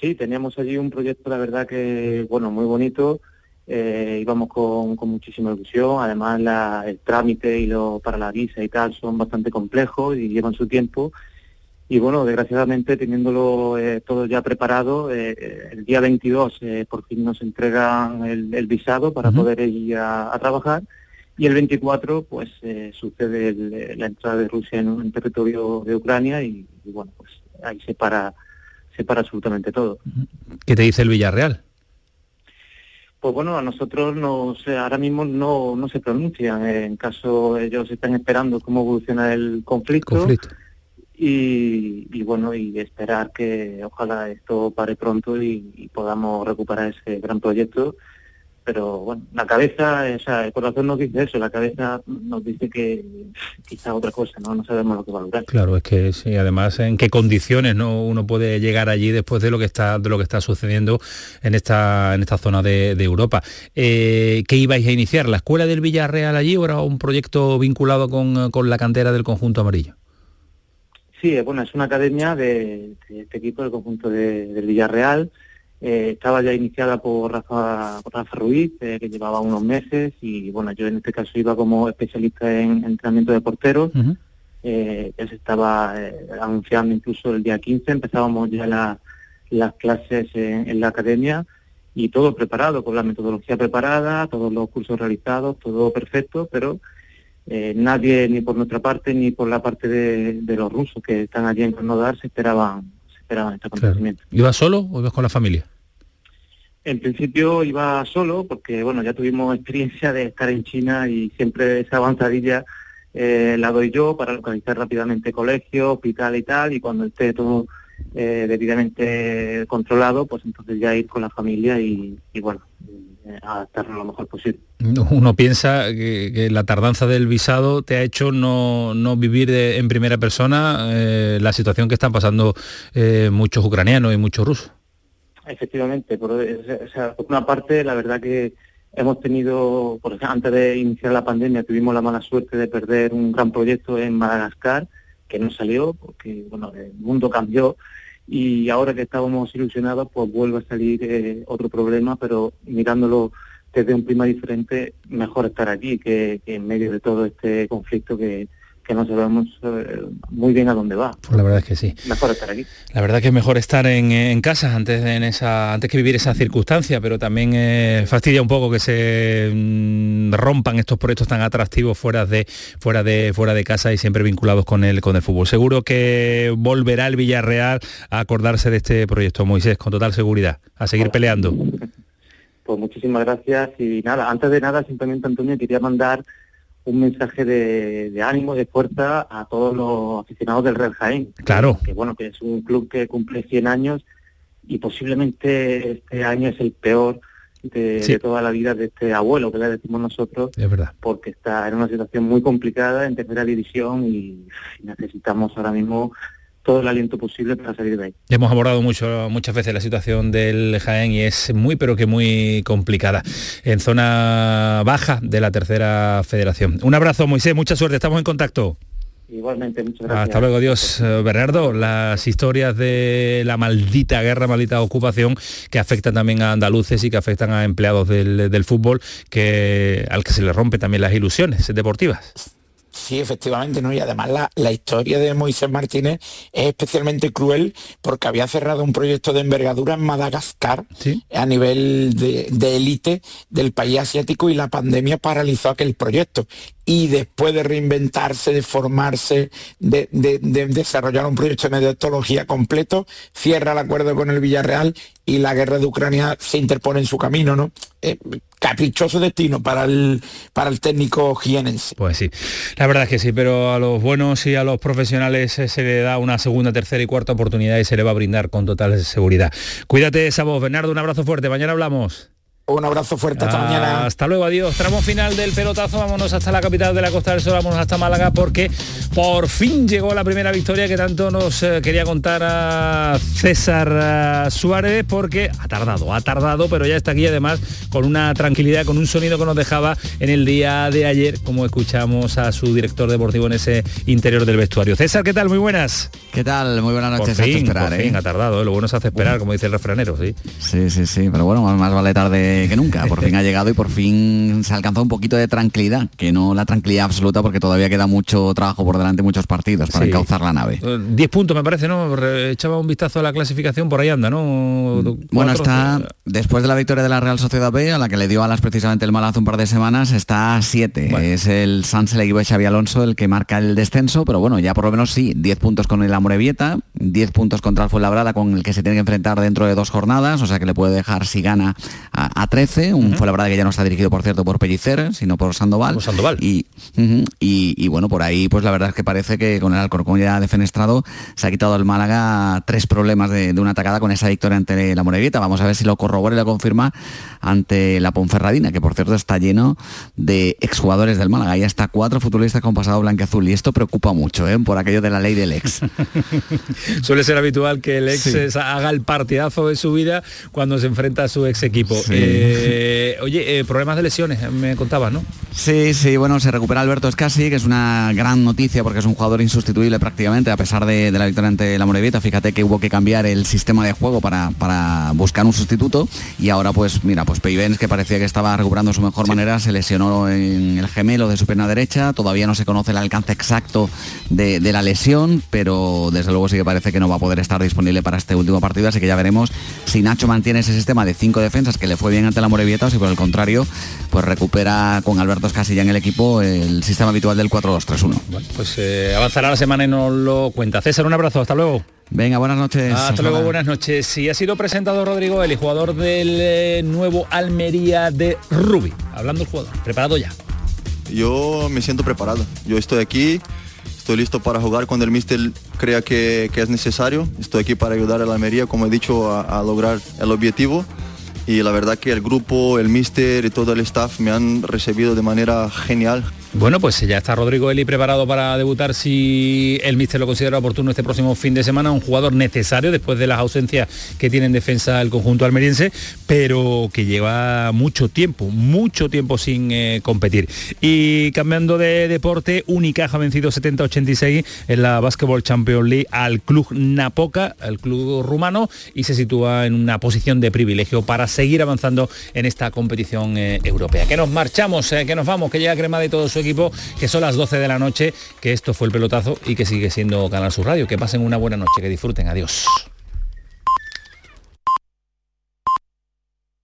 S22: Sí, teníamos allí un proyecto, la verdad que, bueno, muy bonito. Eh, íbamos con, con muchísima ilusión. Además, la- el trámite y lo para la visa y tal son bastante complejos y llevan su tiempo. Y bueno, desgraciadamente, teniéndolo eh, todo ya preparado, eh, eh, el día 22 eh, por fin nos entregan el, el visado para poder ir a, a trabajar. Y el 24, pues eh, sucede el- la entrada de Rusia en, en territorio de Ucrania y, y bueno, pues ahí se para, se para absolutamente todo.
S2: ¿Qué te dice el Villarreal?
S22: Pues bueno, a nosotros nos, ahora mismo no, no se pronuncian. En caso ellos están esperando cómo evoluciona el conflicto,
S2: Conflicto.
S22: Y, y bueno, y esperar que ojalá esto pare pronto y, y podamos recuperar ese gran proyecto. Pero bueno, la cabeza, o sea, el corazón nos dice eso, la cabeza nos dice que quizá otra cosa, ¿no? No sabemos lo que va a lograr.
S2: Claro, es que sí, además en qué condiciones no uno puede llegar allí después de lo que está de lo que está sucediendo en esta en esta zona de, de Europa. Eh, ¿Qué ibais a iniciar? ¿La escuela del Villarreal allí o era un proyecto vinculado con, con la cantera del conjunto amarillo?
S22: Sí, eh, bueno, es una academia de, de este equipo del conjunto de- del Villarreal. Eh, estaba ya iniciada por Rafa, Rafa Ruiz, eh, que llevaba unos meses, y bueno, yo en este caso iba como especialista en entrenamiento de porteros. Eh, ya se estaba anunciando incluso el día 15, empezábamos ya las clases en, la academia y todo preparado, con la metodología preparada, todos los cursos realizados, todo perfecto, pero nadie, ni por nuestra parte, ni por la parte de, los rusos que están allí en Krasnodar, se esperaban, se esperaban este acontecimiento.
S2: ¿Ibas solo o ibas con la familia?
S22: En principio iba solo porque bueno ya tuvimos experiencia de estar en China y siempre esa avanzadilla eh, la doy yo para localizar rápidamente colegio, hospital y tal y cuando esté todo eh, debidamente controlado pues entonces ya ir con la familia y, bueno eh, a estar lo mejor posible.
S2: Uno piensa que, la tardanza del visado te ha hecho no, no vivir en primera persona la situación que están pasando muchos ucranianos y muchos rusos.
S22: Efectivamente, por, una parte, la verdad que hemos tenido, por ejemplo, antes de iniciar la pandemia, tuvimos la mala suerte de perder un gran proyecto en Madagascar, que no salió, porque bueno, el mundo cambió, y ahora que estábamos ilusionados, pues vuelve a salir eh, otro problema, pero mirándolo desde un clima diferente, mejor estar aquí que en medio de todo este conflicto que, que no sabemos eh, muy bien a dónde va.
S2: Pues la verdad es que sí.
S22: Mejor estar aquí.
S2: La verdad es que es mejor estar en, casa antes, de, en esa, antes que vivir esa circunstancia, pero también eh, fastidia un poco que se mm, rompan estos proyectos tan atractivos fuera de, fuera, de, fuera de casa y siempre vinculados con el, con el fútbol. Seguro que volverá el Villarreal a acordarse de este proyecto, Moisés, con total seguridad, a seguir peleando.
S22: Pues muchísimas gracias y nada, antes de nada simplemente Antonio quería mandar un mensaje de, ánimo, de fuerza a todos los aficionados del Real Jaén.
S2: Claro.
S22: Que, bueno, que es un club que cumple 100 años y posiblemente este año es el peor de, toda la vida de este abuelo, que le decimos nosotros.
S2: Es verdad.
S22: Porque está en una situación muy complicada en tercera división y necesitamos ahora mismo todo el aliento posible para salir de ahí.
S2: Hemos abordado mucho, muchas veces la situación del Jaén y es muy pero que muy complicada en zona baja de la tercera federación. Un abrazo Moisés, mucha suerte, estamos en contacto.
S22: Igualmente, muchas gracias.
S2: Hasta luego, Dios. Eh, Bernardo, las historias de la maldita guerra, maldita ocupación que afectan también a andaluces y que afectan a empleados del, del fútbol, que, al que se le rompe también las ilusiones deportivas.
S21: Sí, efectivamente, ¿no? Y además la, historia de Moisés Martínez es especialmente cruel porque había cerrado un proyecto de envergadura en Madagascar a nivel de élite del país asiático y la pandemia paralizó aquel proyecto y después de reinventarse, de formarse, de, desarrollar un proyecto de metodología completo, cierra el acuerdo con el Villarreal y la guerra de Ucrania se interpone en su camino, ¿no? Eh, caprichoso destino para el, para el técnico jienense.
S2: Pues sí, la verdad es que sí, pero a los buenos y a los profesionales se le da una segunda, tercera y cuarta oportunidad y se le va a brindar con total seguridad. Cuídate esa voz, Bernardo, un abrazo fuerte, mañana hablamos.
S21: Un abrazo fuerte, hasta mañana.
S2: Hasta luego, adiós. Tramo final del pelotazo, vámonos hasta la capital de la Costa del Sol, vámonos hasta Málaga porque por fin llegó la primera victoria que tanto nos eh, quería contar a César eh, Suárez porque ha tardado, ha tardado, pero ya está aquí además con una tranquilidad, con un sonido que nos dejaba en el día de ayer, como escuchamos a su director deportivo en ese interior del vestuario. César, ¿qué tal? Muy buenas.
S23: ¿Qué tal? Muy buenas noches.
S2: Por fin, por fin, ha tardado, lo bueno se hace esperar, como dice el refranero, sí.
S23: Sí, sí, sí, pero bueno, más vale tarde que, nunca. Por fin ha llegado y por fin se ha alcanzado un poquito de tranquilidad, que no la tranquilidad absoluta porque todavía queda mucho trabajo por delante, muchos partidos para encauzar la nave.
S2: 10 eh, puntos me parece, ¿no? Echaba un vistazo a la clasificación, por ahí anda, ¿no?
S23: bueno, está después de la victoria de la Real Sociedad B, a la que le dio alas precisamente el malazo un par de semanas, está a 7. Es el Sanse equipo de Xavi Alonso el que marca el descenso, pero bueno, ya por lo menos sí, 10 puntos con el Amorebieta, 10 puntos contra el Fuenlabrada con el que se tiene que enfrentar dentro de dos jornadas, o sea que le puede dejar si gana a 13 un fue la verdad que ya no está dirigido, por cierto, por Pellicer, sino por Sandoval.
S2: Sandoval.
S23: Y, y, bueno, por ahí, pues la verdad es que parece que con el Alcorcón ya defenestrado se ha quitado el Málaga tres problemas de, una atacada con esa victoria ante la Morevieta. Vamos a ver si lo corrobora y lo confirma ante la Ponferradina, que por cierto está lleno de exjugadores del Málaga. Ya está cuatro futbolistas con pasado blanqueazul y esto preocupa mucho, ¿eh? por aquello de la ley del ex.
S2: Suele ser habitual que el ex haga el partidazo de su vida cuando se enfrenta a su ex equipo.
S23: Sí,
S2: Eh, oye, eh, problemas de lesiones, me contabas, ¿no?
S23: Sí, sí, bueno, se recupera Alberto Escasi, que es una gran noticia porque es un jugador insustituible prácticamente a pesar de, la victoria ante la Morevieta. Fíjate que hubo que cambiar el sistema de juego para, para buscar un sustituto y ahora pues mira, pues Peivens que parecía que estaba recuperando su mejor manera se lesionó en el gemelo de su pierna derecha. Todavía no se conoce el alcance exacto de, la lesión, pero desde luego sí que parece que no va a poder estar disponible para este último partido, así que ya veremos si Nacho mantiene ese sistema de cinco defensas que le fue bien ante la Morevieta o si por el contrario pues recupera con Alberto Escasi ya en el equipo el sistema habitual del 4-2-3-1.
S2: Bueno, pues eh, avanzará la semana y nos lo cuenta. César, un abrazo, hasta luego.
S23: Venga, buenas noches.
S2: Hasta luego, buenas noches. Y ha sido presentado Rodrigo Eli, jugador del eh, nuevo Almería de Rubi. Hablando el jugador, preparado ya.
S24: Yo me siento preparado. Yo estoy aquí, estoy listo para jugar cuando el míster crea que, es necesario. Estoy aquí para ayudar a la Almería, como he dicho, a lograr el objetivo y la verdad que el grupo, el míster y todo el staff me han recibido de manera genial.
S2: Bueno, pues ya está Rodrigo Eli preparado para debutar si el míster lo considera oportuno este próximo fin de semana, un jugador necesario después de las ausencias que tiene en defensa el conjunto almeriense, pero que lleva mucho tiempo, mucho tiempo sin eh, competir. Y cambiando de deporte, Unicaja ha vencido 70-86 en la Basketball Champions League al club Napoca, el club rumano, y se sitúa en una posición de privilegio para seguir avanzando en esta competición eh, europea. Que nos marchamos, eh, que nos vamos, que llega Crema de todo su equipo, que son las 12 de la noche, que esto fue el pelotazo y que sigue siendo Canal Sur Radio. Que pasen una buena noche, que disfruten. Adiós.